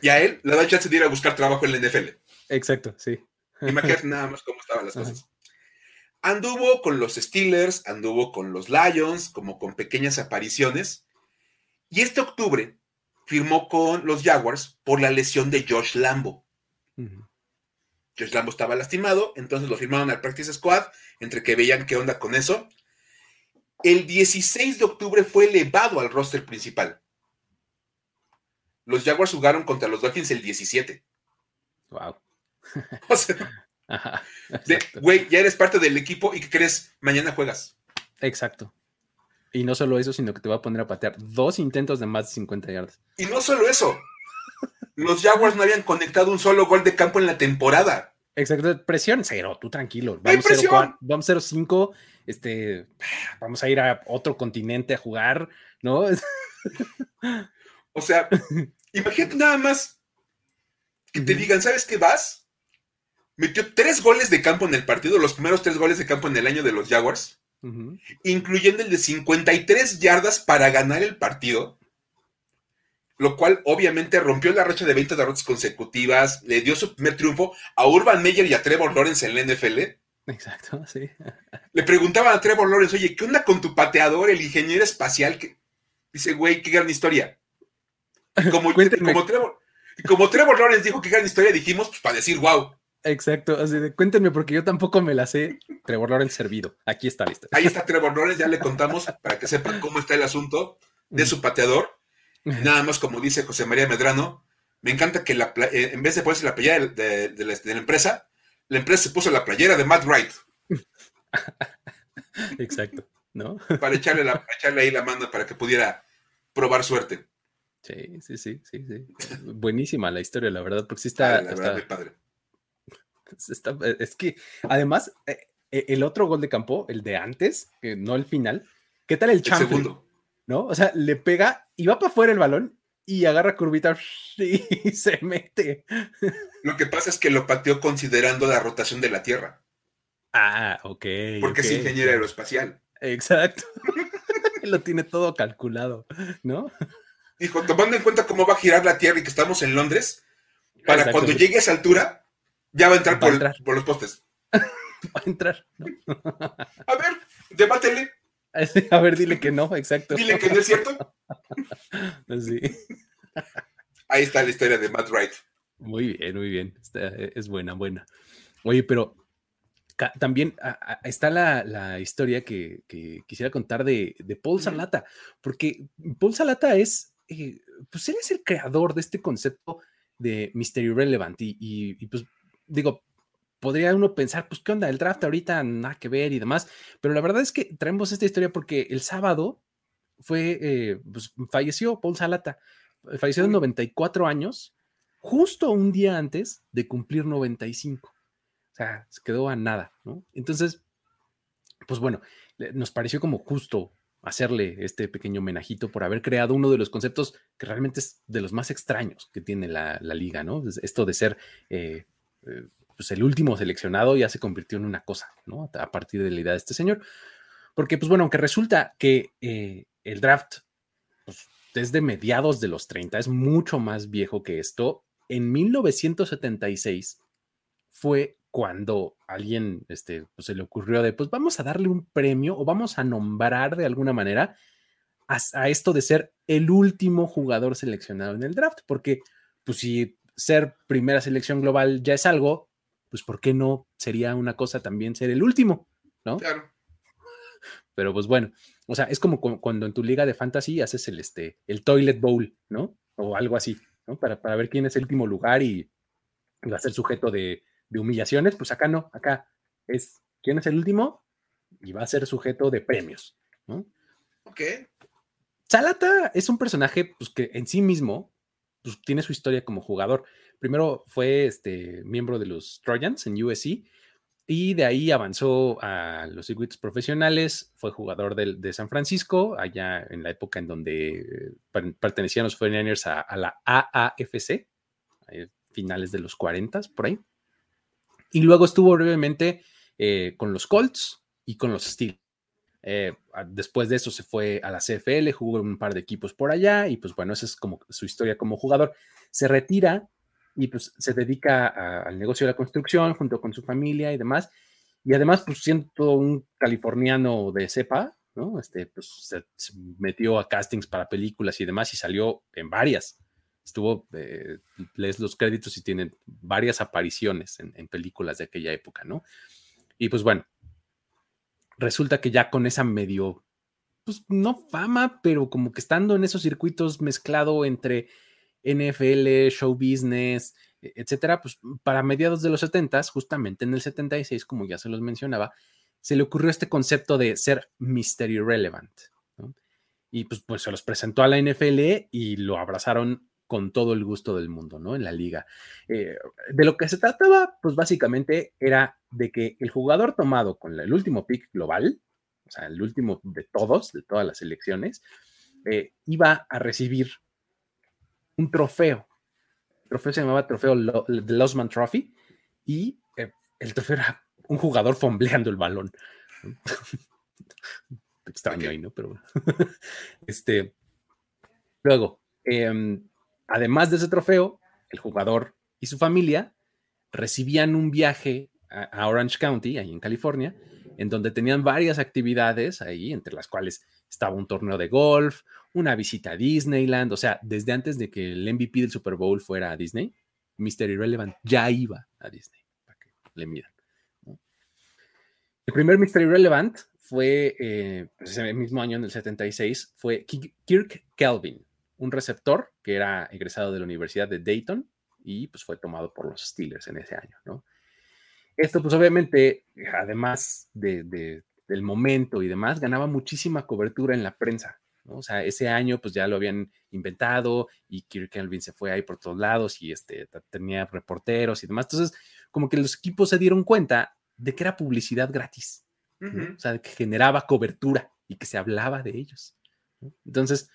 Speaker 3: Y a él le da chance de ir a buscar trabajo en la NFL.
Speaker 1: Exacto, sí.
Speaker 3: Imagínate nada más cómo estaban las cosas. Anduvo con los Steelers, anduvo con los Lions, como con pequeñas apariciones. Y este octubre firmó con los Jaguars por la lesión de Josh Lambo. Josh Lambo estaba lastimado, entonces lo firmaron al Practice Squad, entre que veían qué onda con eso. El 16 de octubre fue elevado al roster principal. Los Jaguars jugaron contra los Dolphins el 17.
Speaker 1: Wow. *laughs*
Speaker 3: O sea, güey, ya eres parte del equipo y ¿qué crees? Mañana juegas.
Speaker 1: Exacto. Y no solo eso, sino que te va a poner a patear dos intentos de más de 50 yardas.
Speaker 3: Y no solo eso. Los Jaguars no habían conectado un solo gol de campo en la temporada.
Speaker 1: Exacto, presión cero, tú tranquilo.
Speaker 3: Vamos
Speaker 1: 0-5, este, vamos a ir a otro continente a jugar, ¿no?
Speaker 3: O sea, *laughs* imagínate nada más que te digan, ¿sabes qué vas? Metió tres goles de campo en el partido, los primeros tres goles de campo en el año de los Jaguars, incluyendo el de 53 yardas para ganar el partido lo cual obviamente rompió la racha de 20 derrotas consecutivas, le dio su primer triunfo a Urban Meyer y a Trevor Lawrence en la NFL.
Speaker 1: Exacto, *laughs* sí.
Speaker 3: Le preguntaban a Trevor Lawrence, oye, ¿qué onda con tu pateador, el ingeniero espacial? Que... Dice, güey, qué gran historia. Como, *laughs* como, Trevor, como Trevor Lawrence dijo qué gran historia, dijimos, pues para decir, wow.
Speaker 1: Exacto, así de, cuéntenme porque yo tampoco me la sé. Trevor Lawrence servido. Aquí está la
Speaker 3: Ahí está Trevor Lawrence, ya le contamos para que sepan cómo está el asunto de su pateador. Nada más como dice José María Medrano, me encanta que la, eh, en vez de ponerse la playera de, la, empresa, la empresa se puso la playera de Matt Wright. *laughs*
Speaker 1: Exacto, ¿no?
Speaker 3: Para echarle, la, echarle ahí la mano para que pudiera probar suerte.
Speaker 1: Sí, sí, sí, sí, sí. Buenísima la historia, la verdad, porque sí está.
Speaker 3: la verdad, padre. *laughs*
Speaker 1: es que, además, eh, eh, el otro gol de campo, el de antes, no el final, ¿qué tal el, el segundo. ¿no? O sea, le pega y va para afuera el balón y agarra curvita *laughs* y se mete.
Speaker 3: Lo que pasa es que lo pateó considerando la rotación de la Tierra.
Speaker 1: Ah, ok.
Speaker 3: Porque es ingeniero aeroespacial.
Speaker 1: Exacto. *laughs* lo tiene todo calculado, ¿no?
Speaker 3: Dijo, tomando en cuenta cómo va a girar la Tierra y que estamos en Londres, para cuando llegue a esa altura, ya va a entrar, por, por, los postes. *laughs*
Speaker 1: va a entrar, ¿no?
Speaker 3: a ver, debátele.
Speaker 1: A ver, dile que no, exacto.
Speaker 3: Dile que no es cierto. *laughs*
Speaker 1: Sí.
Speaker 3: Ahí está la historia de Matt Wright.
Speaker 1: Muy bien, muy bien. es buena, buena. Oye, pero también está la, historia que, quisiera contar de, Paul Salata, porque Paul Salata es, eh, pues él es el creador de este concepto de Mystery Relevant y, y pues digo, podría uno pensar, pues, ¿qué onda? El draft ahorita nada que ver y demás. Pero la verdad es que traemos esta historia porque el sábado fue, eh, pues, falleció Paul Salata. Falleció de 94 años, justo un día antes de cumplir 95. O sea, se quedó a nada, ¿no? Entonces, pues bueno, nos pareció como justo hacerle este pequeño homenajito por haber creado uno de los conceptos que realmente es de los más extraños que tiene la, liga, ¿no? Esto de ser eh, eh, pues el último seleccionado ya se convirtió en una cosa, ¿no? A partir de la idea de este señor. Porque, pues bueno, aunque resulta que eh, el draft pues, desde mediados de los 30 es mucho más viejo que esto, en 1976 fue cuando alguien este, pues, se le ocurrió de, pues vamos a darle un premio o vamos a nombrar de alguna manera a, a esto de ser el último jugador seleccionado en el draft, porque pues si ser primera selección global ya es algo, pues ¿por qué no sería una cosa también ser el último? ¿No?
Speaker 3: Claro.
Speaker 1: Pero pues bueno, o sea, es como cuando en tu liga de fantasy haces el, este, el toilet bowl, ¿no? O algo así, ¿no? Para, para ver quién es el último lugar y, va a ser sujeto de, humillaciones, pues acá no, acá es quién es el último y va a ser sujeto de premios, ¿no?
Speaker 3: Ok.
Speaker 1: Salata es un personaje pues, que en sí mismo pues, tiene su historia como jugador. Primero fue este, miembro de los Trojans en USC y de ahí avanzó a los circuitos profesionales, fue jugador de, San Francisco, allá en la época en donde pertenecían los 49ers a, la AAFC, finales de los 40, por ahí. Y luego estuvo brevemente eh, con los Colts y con los Steelers. Eh, después de eso se fue a la CFL, jugó en un par de equipos por allá y pues bueno, esa es como su historia como jugador. Se retira y pues se dedica al negocio de la construcción junto con su familia y demás. Y además, pues siendo un californiano de cepa, ¿no? Este, pues se, metió a castings para películas y demás y salió en varias. Estuvo, eh, lees los créditos y tienen varias apariciones en, películas de aquella época, ¿no? Y pues bueno, resulta que ya con esa medio, pues no fama, pero como que estando en esos circuitos mezclado entre NFL, show business, e, etcétera, pues para mediados de los 70, justamente en el 76, como ya se los mencionaba, se le ocurrió este concepto de ser mystery relevant. Y pues, pues se los presentó a la NFL y lo abrazaron con todo el gusto del mundo, ¿no? En la liga. Eh, de lo que se trataba, pues básicamente era de que el jugador tomado con el último pick global, o sea, el último de todos, de todas las elecciones, eh, iba a recibir un trofeo. El trofeo se llamaba trofeo The Losman Trophy y eh, el trofeo era un jugador fombleando el balón. *laughs* Extraño ahí, ¿no? Pero *laughs* este. Luego, em, además de ese trofeo, el jugador y su familia recibían un viaje a, Orange County, ahí en California, en donde tenían varias actividades ahí, entre las cuales estaba un torneo de golf, una visita a Disneyland, o sea, desde antes de que el MVP del Super Bowl fuera a Disney, Mr. Irrelevant ya iba a Disney, para que le miran. El primer Mystery Relevant fue, eh, pues, ese mismo año, en el 76, fue Kirk Kelvin, un receptor que era egresado de la Universidad de Dayton y pues fue tomado por los Steelers en ese año, ¿no? Esto pues obviamente, además de, del momento y demás, ganaba muchísima cobertura en la prensa, ¿no? O sea, ese año pues ya lo habían inventado y Kirk Kelvin se fue ahí por todos lados y este, tenía reporteros y demás. Entonces, como que los equipos se dieron cuenta de que era publicidad gratis, o sea, que generaba cobertura y que se hablaba de ellos. Entonces,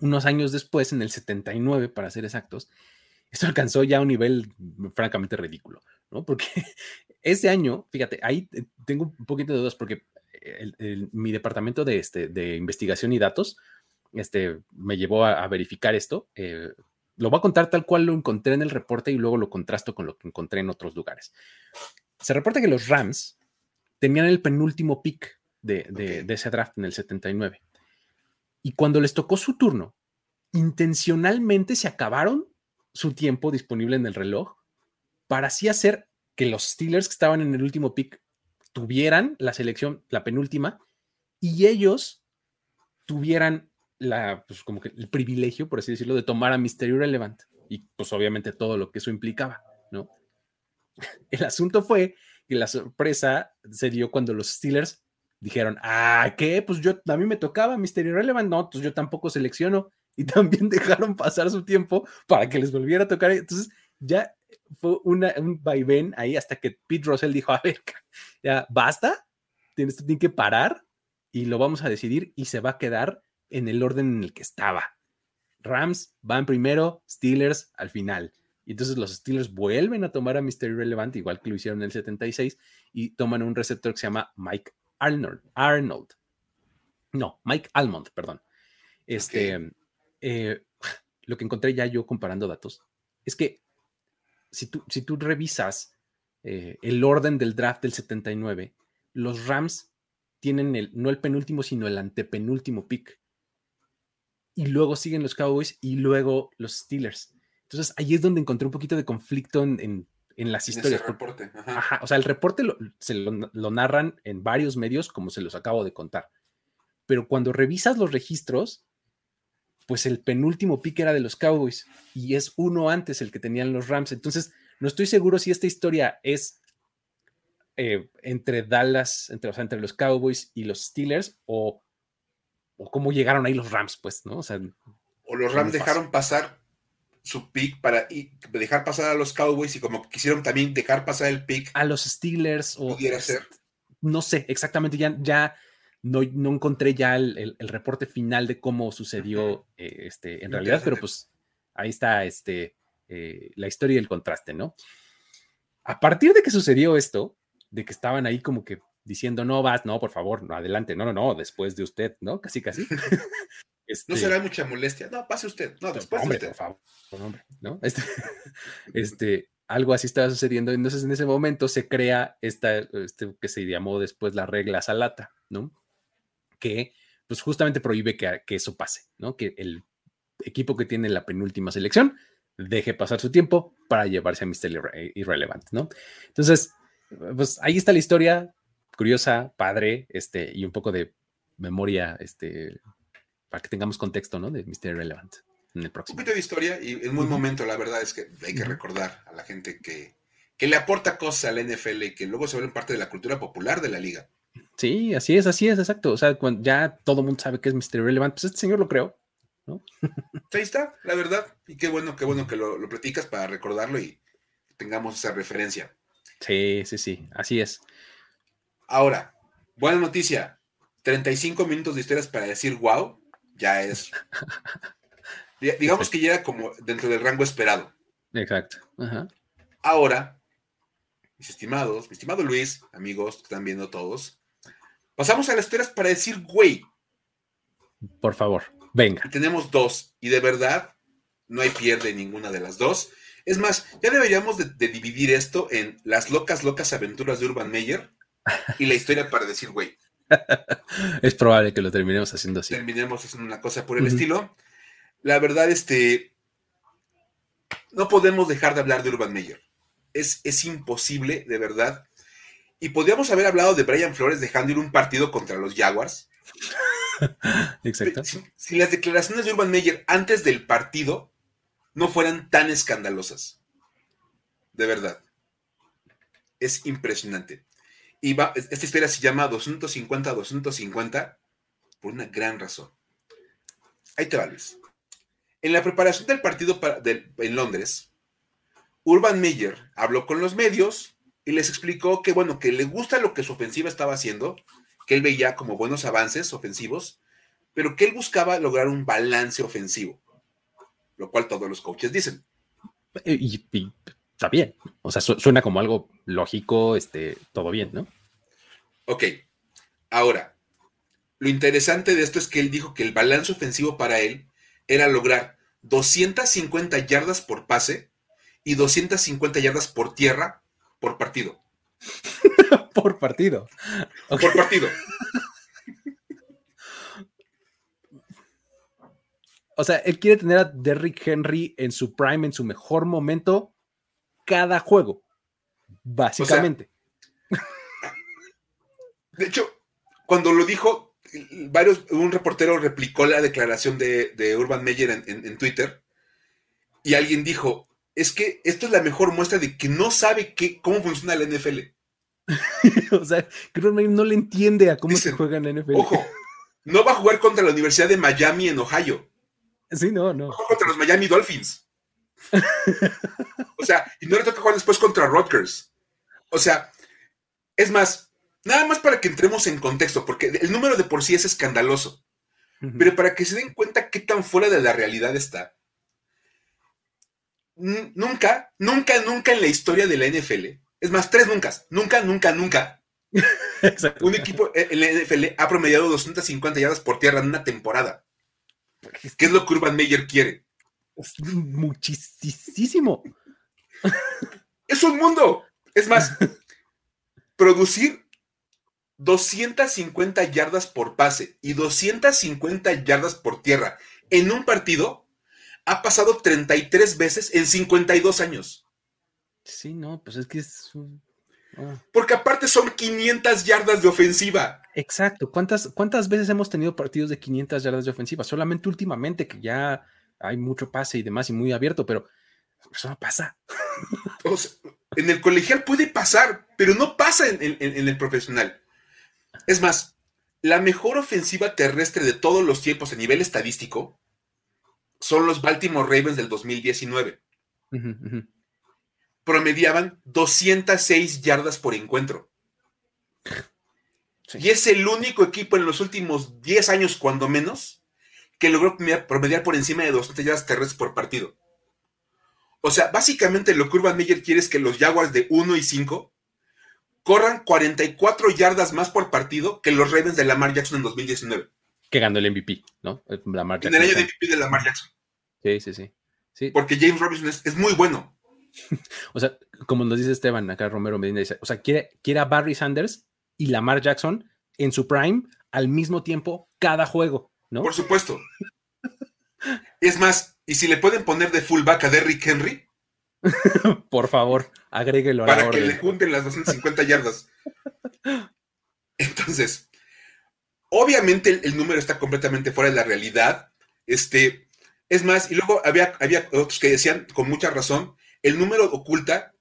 Speaker 1: unos años después, en el 79, para ser exactos, esto alcanzó ya un nivel francamente ridículo, ¿no? Porque *laughs* ese año, fíjate, ahí tengo un poquito de dudas porque mi departamento de, este, de investigación y datos este, me llevó a, verificar esto. Eh, lo voy a contar tal cual lo encontré en el reporte y luego lo contrasto con lo que encontré en otros lugares. Se reporta que los Rams tenían el penúltimo pick de, ese draft en el 79. Y cuando les tocó su turno, intencionalmente se acabaron su tiempo disponible en el reloj para así hacer que los Steelers que estaban en el último pick tuvieran la selección, la penúltima, y ellos tuvieran la, pues como que el privilegio, por así decirlo, de tomar a Mysterio Relevant y pues obviamente todo lo que eso implicaba, ¿no? *laughs* El asunto fue que la sorpresa se dio cuando los Steelers dijeron, ah, ¿qué? Pues yo, a mí me tocaba Mysterio Relevant, no, pues yo tampoco selecciono y también *laughs* dejaron pasar su tiempo para que les volviera a tocar. Entonces ya fue una, un vaivén ahí hasta que Pete Russell dijo, a ver, ya basta, tienes, tiene que parar y lo vamos a decidir y se va a quedar en el orden en el que estaba. Rams van primero, Steelers al final. Y entonces los Steelers vuelven a tomar a Mystery Relevant, igual que lo hicieron en el 76, y toman un receptor que se llama Mike Arnold. Arnold. No, Mike Almond, perdón. Este, eh, lo que encontré ya yo comparando datos es que si tú, si tú revisas eh, el orden del draft del 79, los Rams tienen el, no el penúltimo, sino el antepenúltimo pick y luego siguen los Cowboys y luego los Steelers. Entonces ahí es donde encontré un poquito de conflicto en, las historias.
Speaker 3: reporte.
Speaker 1: o sea, el reporte lo, se lo, narran en varios medios como se los acabo de contar. Pero cuando revisas los registros, pues el penúltimo pick era de los Cowboys y es uno antes el que tenían los Rams. Entonces, no estoy seguro si esta historia es eh, entre Dallas, entre, o sea, entre los Cowboys y los Steelers o o cómo llegaron ahí los Rams, pues, ¿no? O sea,
Speaker 3: o los Rams dejaron pasar su pick para dejar pasar a los Cowboys y como quisieron también dejar pasar el pick
Speaker 1: a los Steelers o
Speaker 3: pudiera ser.
Speaker 1: No sé, exactamente, ya, ya no, no encontré ya el, reporte final de cómo sucedió eh, este, en realidad, pero pues ahí está este, eh, la historia y el contraste, ¿no? A partir de que sucedió esto, de que estaban ahí como que diciendo, no vas, no, por favor, no, adelante, no, no, no, después de usted, ¿no? Casi, casi. *laughs*
Speaker 3: Este, no será mucha molestia. No, pase usted. No, después
Speaker 1: hombre,
Speaker 3: usted.
Speaker 1: Por favor, hombre, ¿no? Este, *laughs* este, algo así estaba sucediendo. Entonces, en ese momento se crea esta, este, que se llamó después la regla Salata, ¿no? Que, pues, justamente prohíbe que, que eso pase, ¿no? Que el equipo que tiene la penúltima selección deje pasar su tiempo para llevarse a Mr. Irrelevant, ¿no? Entonces, pues ahí está la historia, curiosa, padre, este, y un poco de memoria, este, para que tengamos contexto, ¿no? De Mr. Irrelevant en el próximo.
Speaker 3: Un poquito de historia y en muy momento, la verdad es que hay que recordar a la gente que, que le aporta cosas a la NFL y que luego se vuelven parte de la cultura popular de la liga.
Speaker 1: Sí, así es, así es, exacto. O sea, cuando ya todo el mundo sabe que es Mr. Irrelevant, pues este señor lo creó. ¿no?
Speaker 3: Ahí está, la verdad. Y qué bueno, qué bueno que lo, lo platicas para recordarlo y tengamos esa referencia.
Speaker 1: Sí, sí, sí, así es.
Speaker 3: Ahora, buena noticia. 35 minutos de historias para decir wow, ya es. digamos que ya era como dentro del rango esperado.
Speaker 1: Exacto.
Speaker 3: Ahora, mis estimados, mi estimado Luis, amigos que están viendo todos, pasamos a las historias para decir güey.
Speaker 1: Por favor. Venga.
Speaker 3: tenemos dos, y de verdad no hay pierde ninguna de las dos. Es más, ya deberíamos de, dividir esto en las locas, locas aventuras de Urban Meyer y la historia para decir, güey.
Speaker 1: Es probable que lo terminemos haciendo así.
Speaker 3: Terminemos haciendo una cosa por el estilo. La verdad, este, no podemos dejar de hablar de Urban Meyer. Es, es imposible, de verdad. Y podríamos haber hablado de Brian Flores dejando ir un partido contra los Jaguars. *laughs*
Speaker 1: Exacto.
Speaker 3: Si, las declaraciones de Urban Meyer antes del partido no fueran tan escandalosas. De verdad. Es impresionante. Y va, esta historia se llama 250-250 por una gran razón. Ahí te vales. En la preparación del partido en Londres, Urban Meyer habló con los medios y les explicó que, bueno, que le gusta lo que su ofensiva estaba haciendo, que él veía como buenos avances ofensivos, pero que él buscaba lograr un balance ofensivo, lo cual todos los coaches dicen.
Speaker 1: Y, está bien, o sea, suena como algo lógico, este, todo bien, ¿no?
Speaker 3: Ok, ahora, lo interesante de esto es que él dijo que el balance ofensivo para él era lograr 250 yardas por pase y 250 yardas por tierra por partido. *laughs*
Speaker 1: por partido.
Speaker 3: Por partido.
Speaker 1: O sea, él quiere tener a Derrick Henry en su prime, en su mejor momento, cada juego. Básicamente.
Speaker 3: de hecho, cuando lo dijo, varios, un reportero replicó la declaración de, Urban Meyer en, Twitter y alguien dijo, es que esto es la mejor muestra de que no sabe qué, cómo funciona la NFL. *laughs*
Speaker 1: o sea, que no le entiende a cómo se juega en NFL.
Speaker 3: Ojo, no va a jugar contra la Universidad de Miami en Ohio.
Speaker 1: Sí, no, no.
Speaker 3: Va a jugar contra los Miami Dolphins. *laughs* o sea, y no le toca jugar después contra Rutgers. O sea, es más, nada más para que entremos en contexto, porque el número de por sí es escandaloso. Pero para que se den cuenta qué tan fuera de la realidad está. Nunca, nunca, nunca en la historia de la NFL es más, tres nunca. Nunca, nunca, nunca. *laughs* Un equipo en la NFL ha promediado 250 yardas por tierra en una temporada. ¿Qué es lo que Urban Meyer quiere?
Speaker 1: Muchísimo.
Speaker 3: Es un mundo. Es más, producir 250 yardas por pase y 250 yardas por tierra en un partido ha pasado 33 veces en 52 años.
Speaker 1: Sí, no, pues es que es...
Speaker 3: Ah. Porque aparte son 500 yardas de ofensiva.
Speaker 1: Exacto. ¿Cuántas, ¿Cuántas veces hemos tenido partidos de 500 yardas de ofensiva? Solamente últimamente que ya hay mucho pase y demás y muy abierto, pero eso no pasa. *laughs*
Speaker 3: en el colegial puede pasar, pero no pasa en, en el profesional. Es más, la mejor ofensiva terrestre de todos los tiempos a nivel estadístico son los Baltimore Ravens del 2019 promediaban 206 yardas por encuentro. Y es el único equipo en los últimos 10 años, cuando menos, que logró promediar por encima de 200 yardas terrestres por partido. O sea, básicamente lo que Urban Meyer quiere es que los Jaguars de 1 y 5 corran 44 yardas más por partido que los Ravens de Lamar Jackson en 2019.
Speaker 1: Que ganó el MVP, ¿no? Lamar
Speaker 3: Jackson. En el año de MVP de Lamar Jackson.
Speaker 1: Sí, sí, sí. sí.
Speaker 3: Porque James Robinson es, muy bueno. *laughs*
Speaker 1: o sea, como nos dice Esteban, acá Romero Medina dice, o sea, quiere, quiere a Barry Sanders y Lamar Jackson en su prime al mismo tiempo cada juego, ¿no?
Speaker 3: Por supuesto. es más, y si le pueden poner de fullback a Derrick Henry, *laughs*
Speaker 1: Por favor, agréguelo
Speaker 3: a Para que le junten las 250 yardas. Entonces, obviamente el, número está completamente fuera de la realidad. Este, es más, y luego había, había otros que decían con mucha razón, el número oculta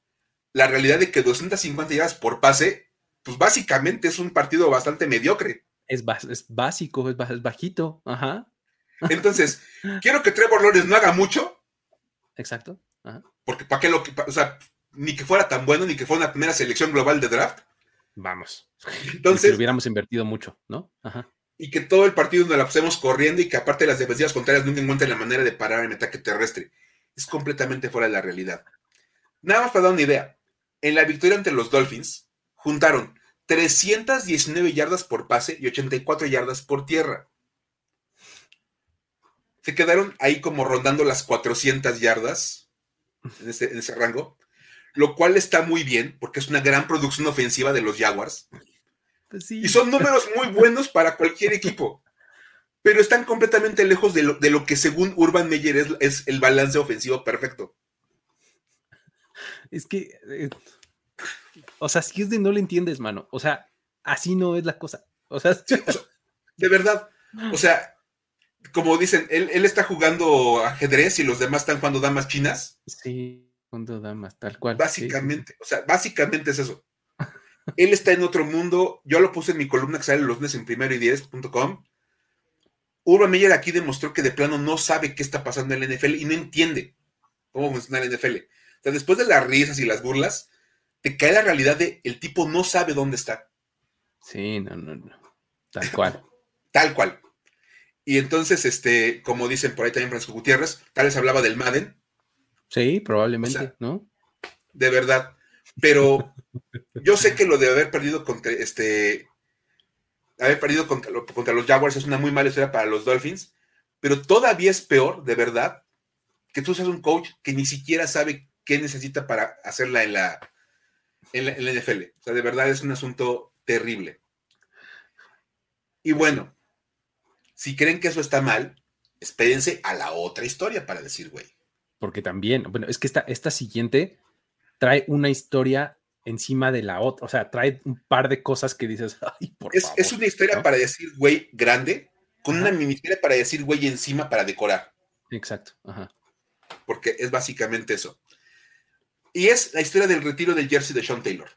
Speaker 3: la realidad de que 250 yardas por pase, pues básicamente es un partido bastante mediocre.
Speaker 1: Es, es básico, es, bajito. Ajá.
Speaker 3: Entonces, quiero que Trevor Lawrence no haga mucho.
Speaker 1: Exacto.
Speaker 3: Porque para qué lo que, o sea, ni que fuera tan bueno, ni que fuera una primera selección global de draft.
Speaker 1: Vamos. Entonces. hubiéramos invertido mucho, ¿no? Ajá.
Speaker 3: Y que todo el partido nos la pasemos corriendo y que aparte de las defensivas contrarias nunca encuentren la manera de parar en ataque terrestre. Es completamente fuera de la realidad. Nada más para dar una idea. En la victoria ante los Dolphins, juntaron 319 yardas por pase y 84 yardas por tierra. Se quedaron ahí como rondando las 400 yardas en ese, rango, lo cual está muy bien porque es una gran producción ofensiva de los Jaguars. Pues y son números muy buenos para cualquier equipo, pero están completamente lejos de lo, que según Urban Meyer es, el balance ofensivo perfecto.
Speaker 1: Es que, eh, o sea, si es de no le entiendes, mano. O sea, así no es la cosa. O sea,
Speaker 3: de verdad. O sea, como dicen, él, está jugando ajedrez y los demás están jugando damas chinas.
Speaker 1: Sí, jugando damas, tal cual.
Speaker 3: Básicamente, o sea, básicamente es eso. él está en otro mundo. Yo lo puse en mi columna que sale los lunes en primero y diez.com. Urban Meyer aquí demostró que de plano no sabe qué está pasando en la NFL y no entiende cómo funciona la NFL. O sea, después de las risas y las burlas, te cae la realidad de el tipo no sabe dónde está.
Speaker 1: Sí, no, no, no. Tal cual. *laughs*
Speaker 3: Tal cual. Y entonces, este, como dicen por ahí también Francisco Gutiérrez, tal vez hablaba del Madden.
Speaker 1: Sí, probablemente, ¿no?
Speaker 3: De verdad. Pero yo sé que lo de haber perdido contra este. Haber perdido contra, contra, los Jaguars es una muy mala historia para los Dolphins. Pero todavía es peor, de verdad, que tú seas un coach que ni siquiera sabe qué necesita para hacerla en la, en la, en la NFL. O sea, de verdad es un asunto terrible. Y bueno, si creen que eso está mal, espérense a la otra historia para decir, güey.
Speaker 1: Porque también, bueno, es que esta, esta siguiente trae una historia encima de la otra, o sea, trae un par de cosas que dices, *laughs* ay, por
Speaker 3: es,
Speaker 1: favor.
Speaker 3: Es una historia para decir, güey, grande, con una mini historia para decir, güey, encima para decorar.
Speaker 1: Exacto, ajá.
Speaker 3: Porque es básicamente eso. Y es la historia del retiro del jersey de Sean Taylor.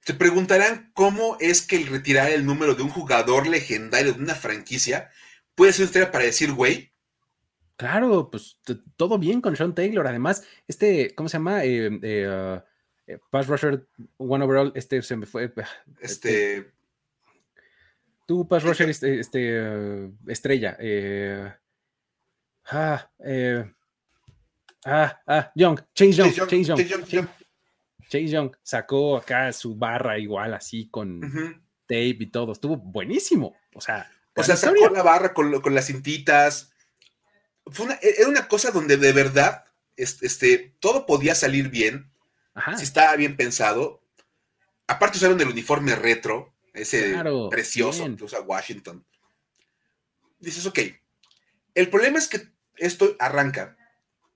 Speaker 3: Se preguntarán cómo es que el retirar el número de un jugador legendario de una franquicia puede ser una historia para decir, güey.
Speaker 1: Claro, pues todo bien con Sean Taylor. Además, este, ¿cómo se llama? Eh, eh, uh, eh, pass rusher, one overall, este se me fue.
Speaker 3: Ah, este.
Speaker 1: Tú, pass rusher, este, este uh, estrella. ah, ah, ah, Young, Chase Young, Chase Young. Chase Young. Chase Young sacó acá su barra igual así con tape y todo. Estuvo buenísimo. O sea,
Speaker 3: o sea, sacó la barra con, con las cintitas. Fue una, era una cosa donde de verdad este, todo podía salir bien. Si estaba bien pensado. Aparte usaron el uniforme retro, ese precioso que usa Washington. Dices, ok. El problema es que esto arranca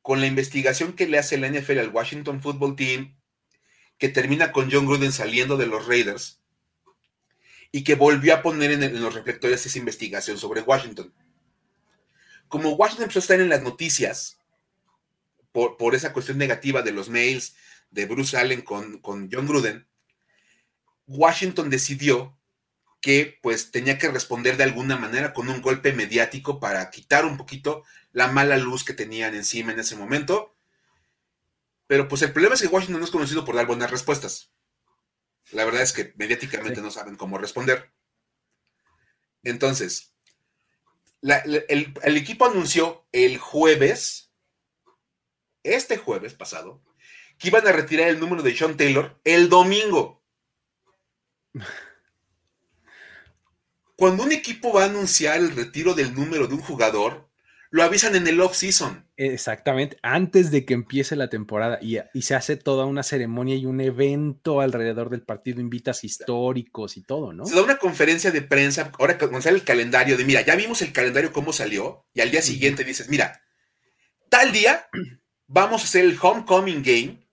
Speaker 3: con la investigación que le hace la NFL al Washington Football Team que termina con John Gruden saliendo de los Raiders y que volvió a poner en, los reflectores esa investigación sobre Washington. Como Washington empezó a estar en las noticias por, esa cuestión negativa de los mails de Bruce Allen con, con John Gruden, Washington decidió que pues tenía que responder de alguna manera con un golpe mediático para quitar un poquito la mala luz que tenían encima en ese momento pero pues el problema es que Washington no es conocido por dar buenas respuestas. La verdad es que mediáticamente no saben cómo responder. Entonces, el, equipo anunció el jueves, este jueves pasado, que iban a retirar el número de Sean Taylor el domingo. *laughs* Cuando un equipo va a anunciar el retiro del número de un jugador, lo avisan en el off-season.
Speaker 1: Exactamente, antes de que empiece la temporada y, se hace toda una ceremonia y un evento alrededor del partido, invitas históricos y todo, ¿no?
Speaker 3: Se da una conferencia de prensa, ahora cuando sale el calendario de, mira, ya vimos el calendario cómo salió, y al día siguiente dices, mira, tal día vamos a hacer el homecoming game,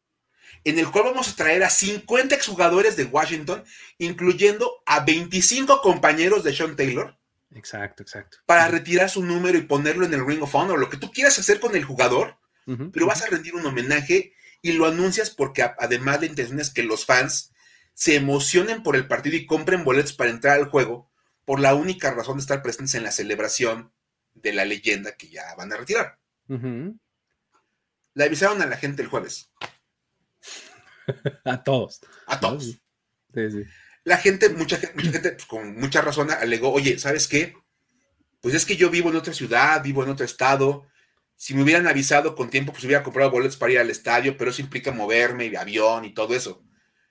Speaker 3: en el cual vamos a traer a 50 exjugadores de Washington, incluyendo a 25 compañeros de Sean Taylor
Speaker 1: Exacto, exacto.
Speaker 3: Para retirar su número y ponerlo en el Ring of Honor, lo que tú quieras hacer con el jugador, pero vas a rendir un homenaje y lo anuncias porque además la intención es que los fans se emocionen por el partido y compren boletos para entrar al juego por la única razón de estar presentes en la celebración de la leyenda que ya van a retirar. Le avisaron a la gente el jueves. *laughs*
Speaker 1: a todos.
Speaker 3: A todos. Sí, sí la gente, mucha, mucha gente, pues, con mucha razón alegó, oye, ¿sabes qué? Pues es que yo vivo en otra ciudad, vivo en otro estado. Si me hubieran avisado con tiempo, pues hubiera comprado boletos para ir al estadio, pero eso implica moverme, y avión y todo eso.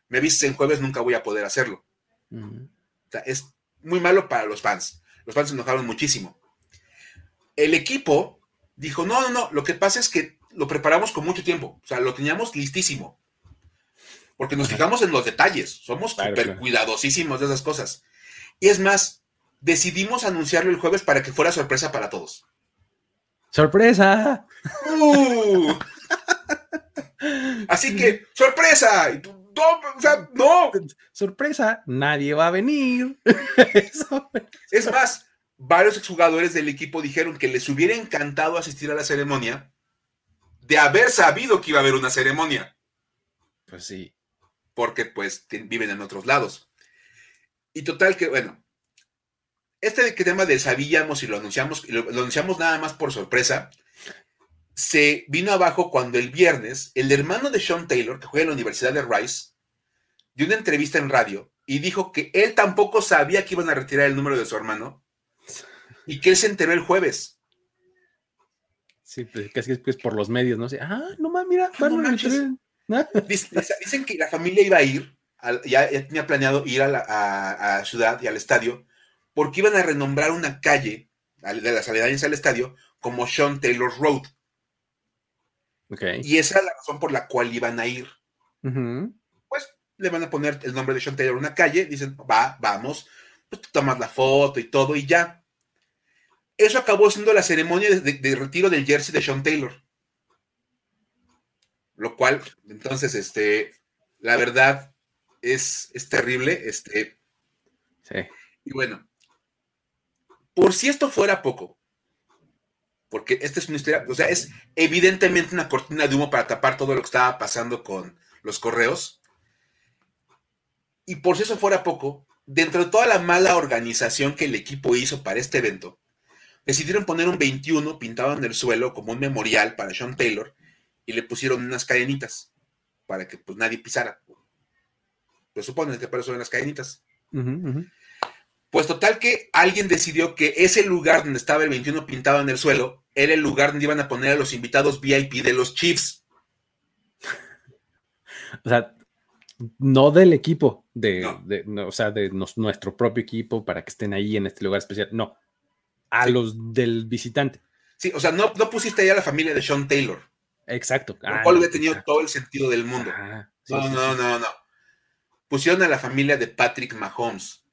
Speaker 3: Me avisas en jueves, nunca voy a poder hacerlo. O sea, es muy malo para los fans. Los fans se enojaron muchísimo. El equipo dijo, no, no, no, lo que pasa es que lo preparamos con mucho tiempo. O sea, lo teníamos listísimo porque nos fijamos en los detalles, somos súper cuidadosísimos de esas cosas. Y es más, decidimos anunciarlo el jueves para que fuera sorpresa para todos.
Speaker 1: ¡Sorpresa!
Speaker 3: Uh. Así que, ¡sorpresa! No, no.
Speaker 1: Sorpresa, nadie va a venir. *laughs*
Speaker 3: es más, varios exjugadores del equipo dijeron que les hubiera encantado asistir a la ceremonia de haber sabido que iba a haber una ceremonia.
Speaker 1: Pues sí
Speaker 3: porque pues viven en otros lados. Y total que, bueno, este tema de sabíamos y lo anunciamos, lo, lo anunciamos nada más por sorpresa, se vino abajo cuando el viernes el hermano de Sean Taylor, que juega en la Universidad de Rice, dio una entrevista en radio y dijo que él tampoco sabía que iban a retirar el número de su hermano y que él se enteró el jueez.
Speaker 1: Sí, pues casi pues, por los medios, ¿no? ah, no mames, mira,
Speaker 3: no *laughs* Dicen que la familia iba a ir, ya, tenía planeado ir a la ciudad y al estadio, porque iban a renombrar una calle de las aledañas al estadio como Sean Taylor Road. Y esa es la razón por la cual iban a ir. Pues le van a poner el nombre de Sean Taylor a una calle, dicen, va, vamos, pues tomas la foto y todo y ya. Eso acabó siendo la ceremonia de retiro del jersey de Sean Taylor. Lo cual, entonces, este, la verdad es, es terrible. Este,
Speaker 1: sí.
Speaker 3: Y bueno, por si esto fuera poco, porque esta es una historia, o sea, es evidentemente una cortina de humo para tapar todo lo que estaba pasando con los correos. Y por si eso fuera poco, dentro de toda la mala organización que el equipo hizo para este evento, decidieron poner un 21 pintado en el suelo como un memorial para Sean Taylor y le pusieron unas cadenitas para que pues nadie pisara. Pues suponen que para eso son las cadenitas. Pues total que alguien decidió que ese lugar donde estaba el 21 pintado en el suelo era el lugar donde iban a poner a los invitados VIP de los Chiefs.
Speaker 1: o sea, no del equipo, de, o sea, de nuestro propio equipo para que estén ahí en este lugar especial. No, a los del visitante.
Speaker 3: Sí, o sea, no, no pusiste ahí a la familia de Sean Taylor.
Speaker 1: Exacto.
Speaker 3: Lo cual hubiera tenido todo el sentido del mundo. no, no, no, no. Pusieron a la familia de Patrick Mahomes.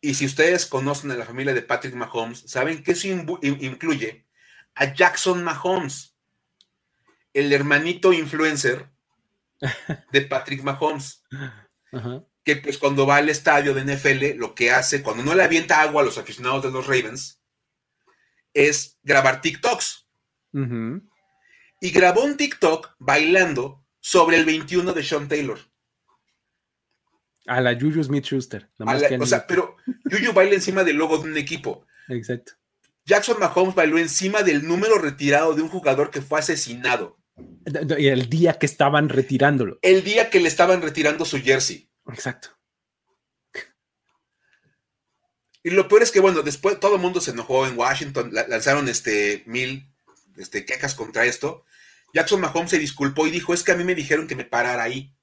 Speaker 3: Y si ustedes conocen a la familia de Patrick Mahomes, saben que eso incluye a Jackson Mahomes, el hermanito influencer *laughs* de Patrick Mahomes. Que pues cuando va al estadio de NFL, lo que hace, cuando no le avienta agua a los aficionados de los Ravens, es grabar TikToks. Y grabó un TikTok bailando sobre el 21 de Sean Taylor.
Speaker 1: A la Juju Smith Schuster.
Speaker 3: o sea, pero Juju baila encima del logo de un equipo.
Speaker 1: Exacto.
Speaker 3: Jackson Mahomes bailó encima del número retirado de un jugador que fue asesinado.
Speaker 1: Y el día que estaban retirándolo.
Speaker 3: El día que le estaban retirando su jersey.
Speaker 1: Exacto.
Speaker 3: Y lo peor es que, bueno, después todo el mundo se enojó en Washington, lanzaron este mil este, quejas contra esto. Jackson Mahomes se disculpó y dijo, es que a mí me dijeron que me parara ahí.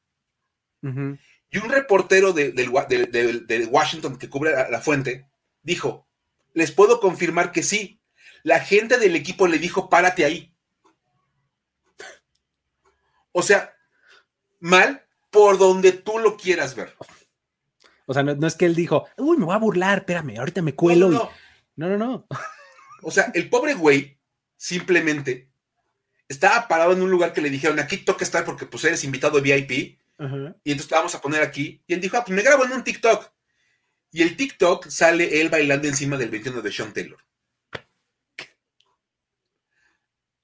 Speaker 3: Y un reportero de, Washington que cubre la, fuente dijo, les puedo confirmar que sí, la gente del equipo le dijo, párate ahí. O sea, mal por donde tú lo quieras ver.
Speaker 1: O sea, no, es que él dijo, uy, me voy a burlar, espérame, ahorita me cuelo. No, no, no. no.
Speaker 3: O sea, el pobre güey simplemente estaba parado en un lugar que le dijeron, aquí toca estar porque pues eres invitado VIP. Y entonces te vamos a poner aquí. Y él dijo, ah, pues me grabo en un TikTok. Y el TikTok sale él bailando encima del 21 de Sean Taylor.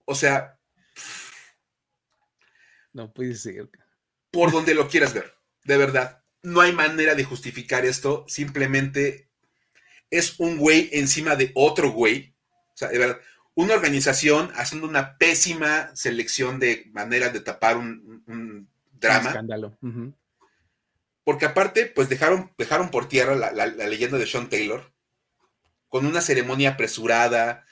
Speaker 3: O sea.
Speaker 1: No puede ser.
Speaker 3: Por donde lo quieras ver. De verdad. No hay manera de justificar esto. Simplemente es un güey encima de otro güey. O sea, de verdad una organización haciendo una pésima selección de maneras de tapar un, drama. escándalo. Porque aparte, pues dejaron, dejaron por tierra la, leyenda de Sean Taylor, con una ceremonia apresurada,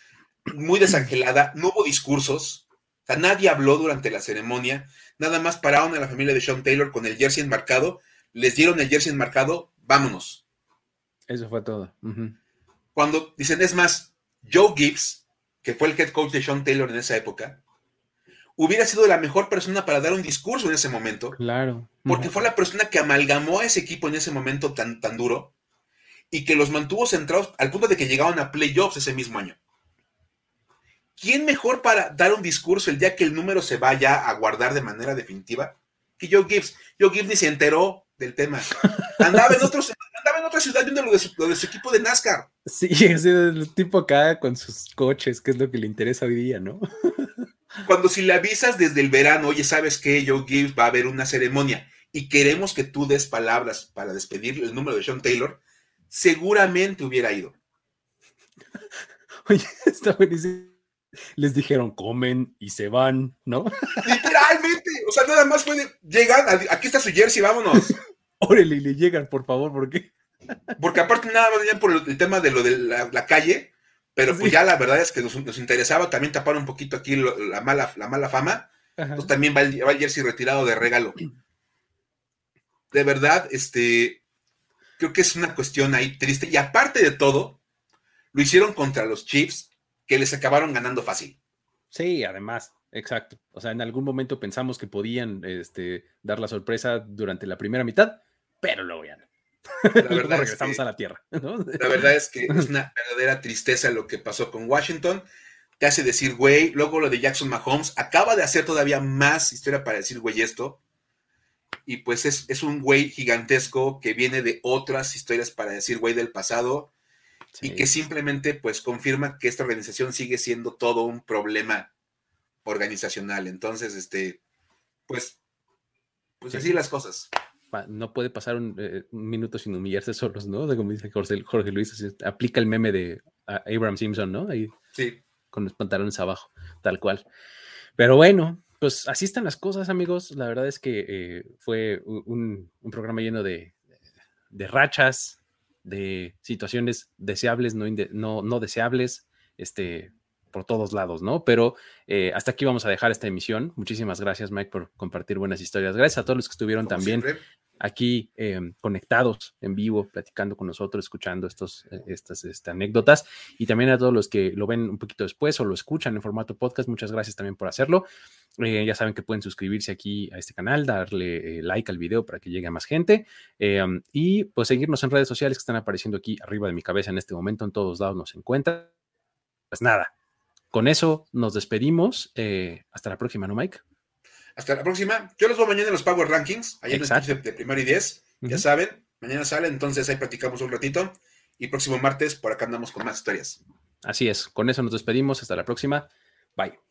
Speaker 3: muy *clears throat* desangelada, no hubo discursos, o sea, nadie habló durante la ceremonia, nada más pararon a la familia de Sean Taylor con el jersey enmarcado, les dieron el jersey enmarcado, vámonos.
Speaker 1: Eso fue todo.
Speaker 3: Cuando dicen, es más, Joe Gibbs que fue el head coach de Sean Taylor en esa época, hubiera sido la mejor persona para dar un discurso en ese momento.
Speaker 1: Claro.
Speaker 3: Porque fue la persona que amalgamó a ese equipo en ese momento tan, tan duro y que los mantuvo centrados al punto de que llegaban a playoffs ese mismo año. ¿Quién mejor para dar un discurso el día que el número se vaya a guardar de manera definitiva que Joe Gibbs? Joe Gibbs ni se enteró del tema. Andaba en *laughs* otros, andaba en otra ciudad viendo lo de, su, equipo de NASCAR.
Speaker 1: Sí, *laughs* es el tipo acá con sus coches, que es lo que le interesa hoy día, ¿no? *laughs*
Speaker 3: Cuando si le avisas desde el verano, oye, ¿sabes qué? Joe Gibbs va a haber una ceremonia y queremos que tú des palabras para despedir el número de Sean Taylor, seguramente hubiera ido.
Speaker 1: Oye, está buenísimo. Les dijeron, comen y se van, ¿no?
Speaker 3: Literalmente, o sea, nada más fue de, llegan, aquí está su jersey, vámonos.
Speaker 1: Órale, y le llegan, por favor, ¿por qué?
Speaker 3: Porque aparte nada más venían por el, tema de lo de la, calle, pero pues ya la verdad es que nos, interesaba también tapar un poquito aquí la, mala, la mala fama. Entonces también va el, jersey retirado de regalo. *clears throat* De verdad, este, creo que es una cuestión ahí triste. Y aparte de todo, lo hicieron contra los Chiefs, que les acabaron ganando fácil.
Speaker 1: Sí, además, exacto. O sea, en algún momento pensamos que podían este, dar la sorpresa durante la primera mitad pero luego ya no. La *laughs* verdad regresamos a la tierra.
Speaker 3: La verdad es que es *laughs* una verdadera tristeza lo que pasó con Washington. Te hace decir, güey, luego lo de Jackson Mahomes acaba de hacer todavía más historia para decir, güey, esto. Y pues es, un güey gigantesco que viene de otras historias para decir, güey, del pasado. Y que simplemente pues confirma que esta organización sigue siendo todo un problema organizacional. Entonces, este, pues, pues así las cosas
Speaker 1: no puede pasar eh, un, minuto sin humillarse solos, ¿no? De como dice Jorge, Luis, aplica el meme de Abraham Simpson, ¿no? Ahí,
Speaker 3: sí.
Speaker 1: Con los pantalones abajo, tal cual. Pero bueno, pues así están las cosas, amigos. La verdad es que eh, fue un, programa lleno de, rachas, de situaciones deseables, no, no, no deseables, este, por todos lados, ¿no? Pero eh, hasta aquí vamos a dejar esta emisión. Muchísimas gracias, Mike, por compartir buenas historias. Gracias a todos los que estuvieron también aquí em, conectados en vivo, platicando con nosotros, escuchando estos, eh, estas, este, anécdotas. Y también a todos los que lo ven un poquito después o lo escuchan en formato podcast, muchas gracias también por hacerlo. Eh, ya saben que pueden suscribirse aquí a este canal, darle eh, like al video para que llegue a más gente em, y pues seguirnos en redes sociales que están apareciendo aquí arriba de mi cabeza en este momento, en todos lados nos encuentran. Pues nada, con eso nos despedimos. hasta la próxima, ¿no, Mike?
Speaker 3: Hasta la próxima. Yo los veo mañana en los Power Rankings, ahí en el de, primero y 10. Ya saben, mañana sale, entonces ahí platicamos un ratito. Y próximo martes por acá andamos con más historias.
Speaker 1: Así es, con eso nos despedimos. Hasta la próxima. Bye.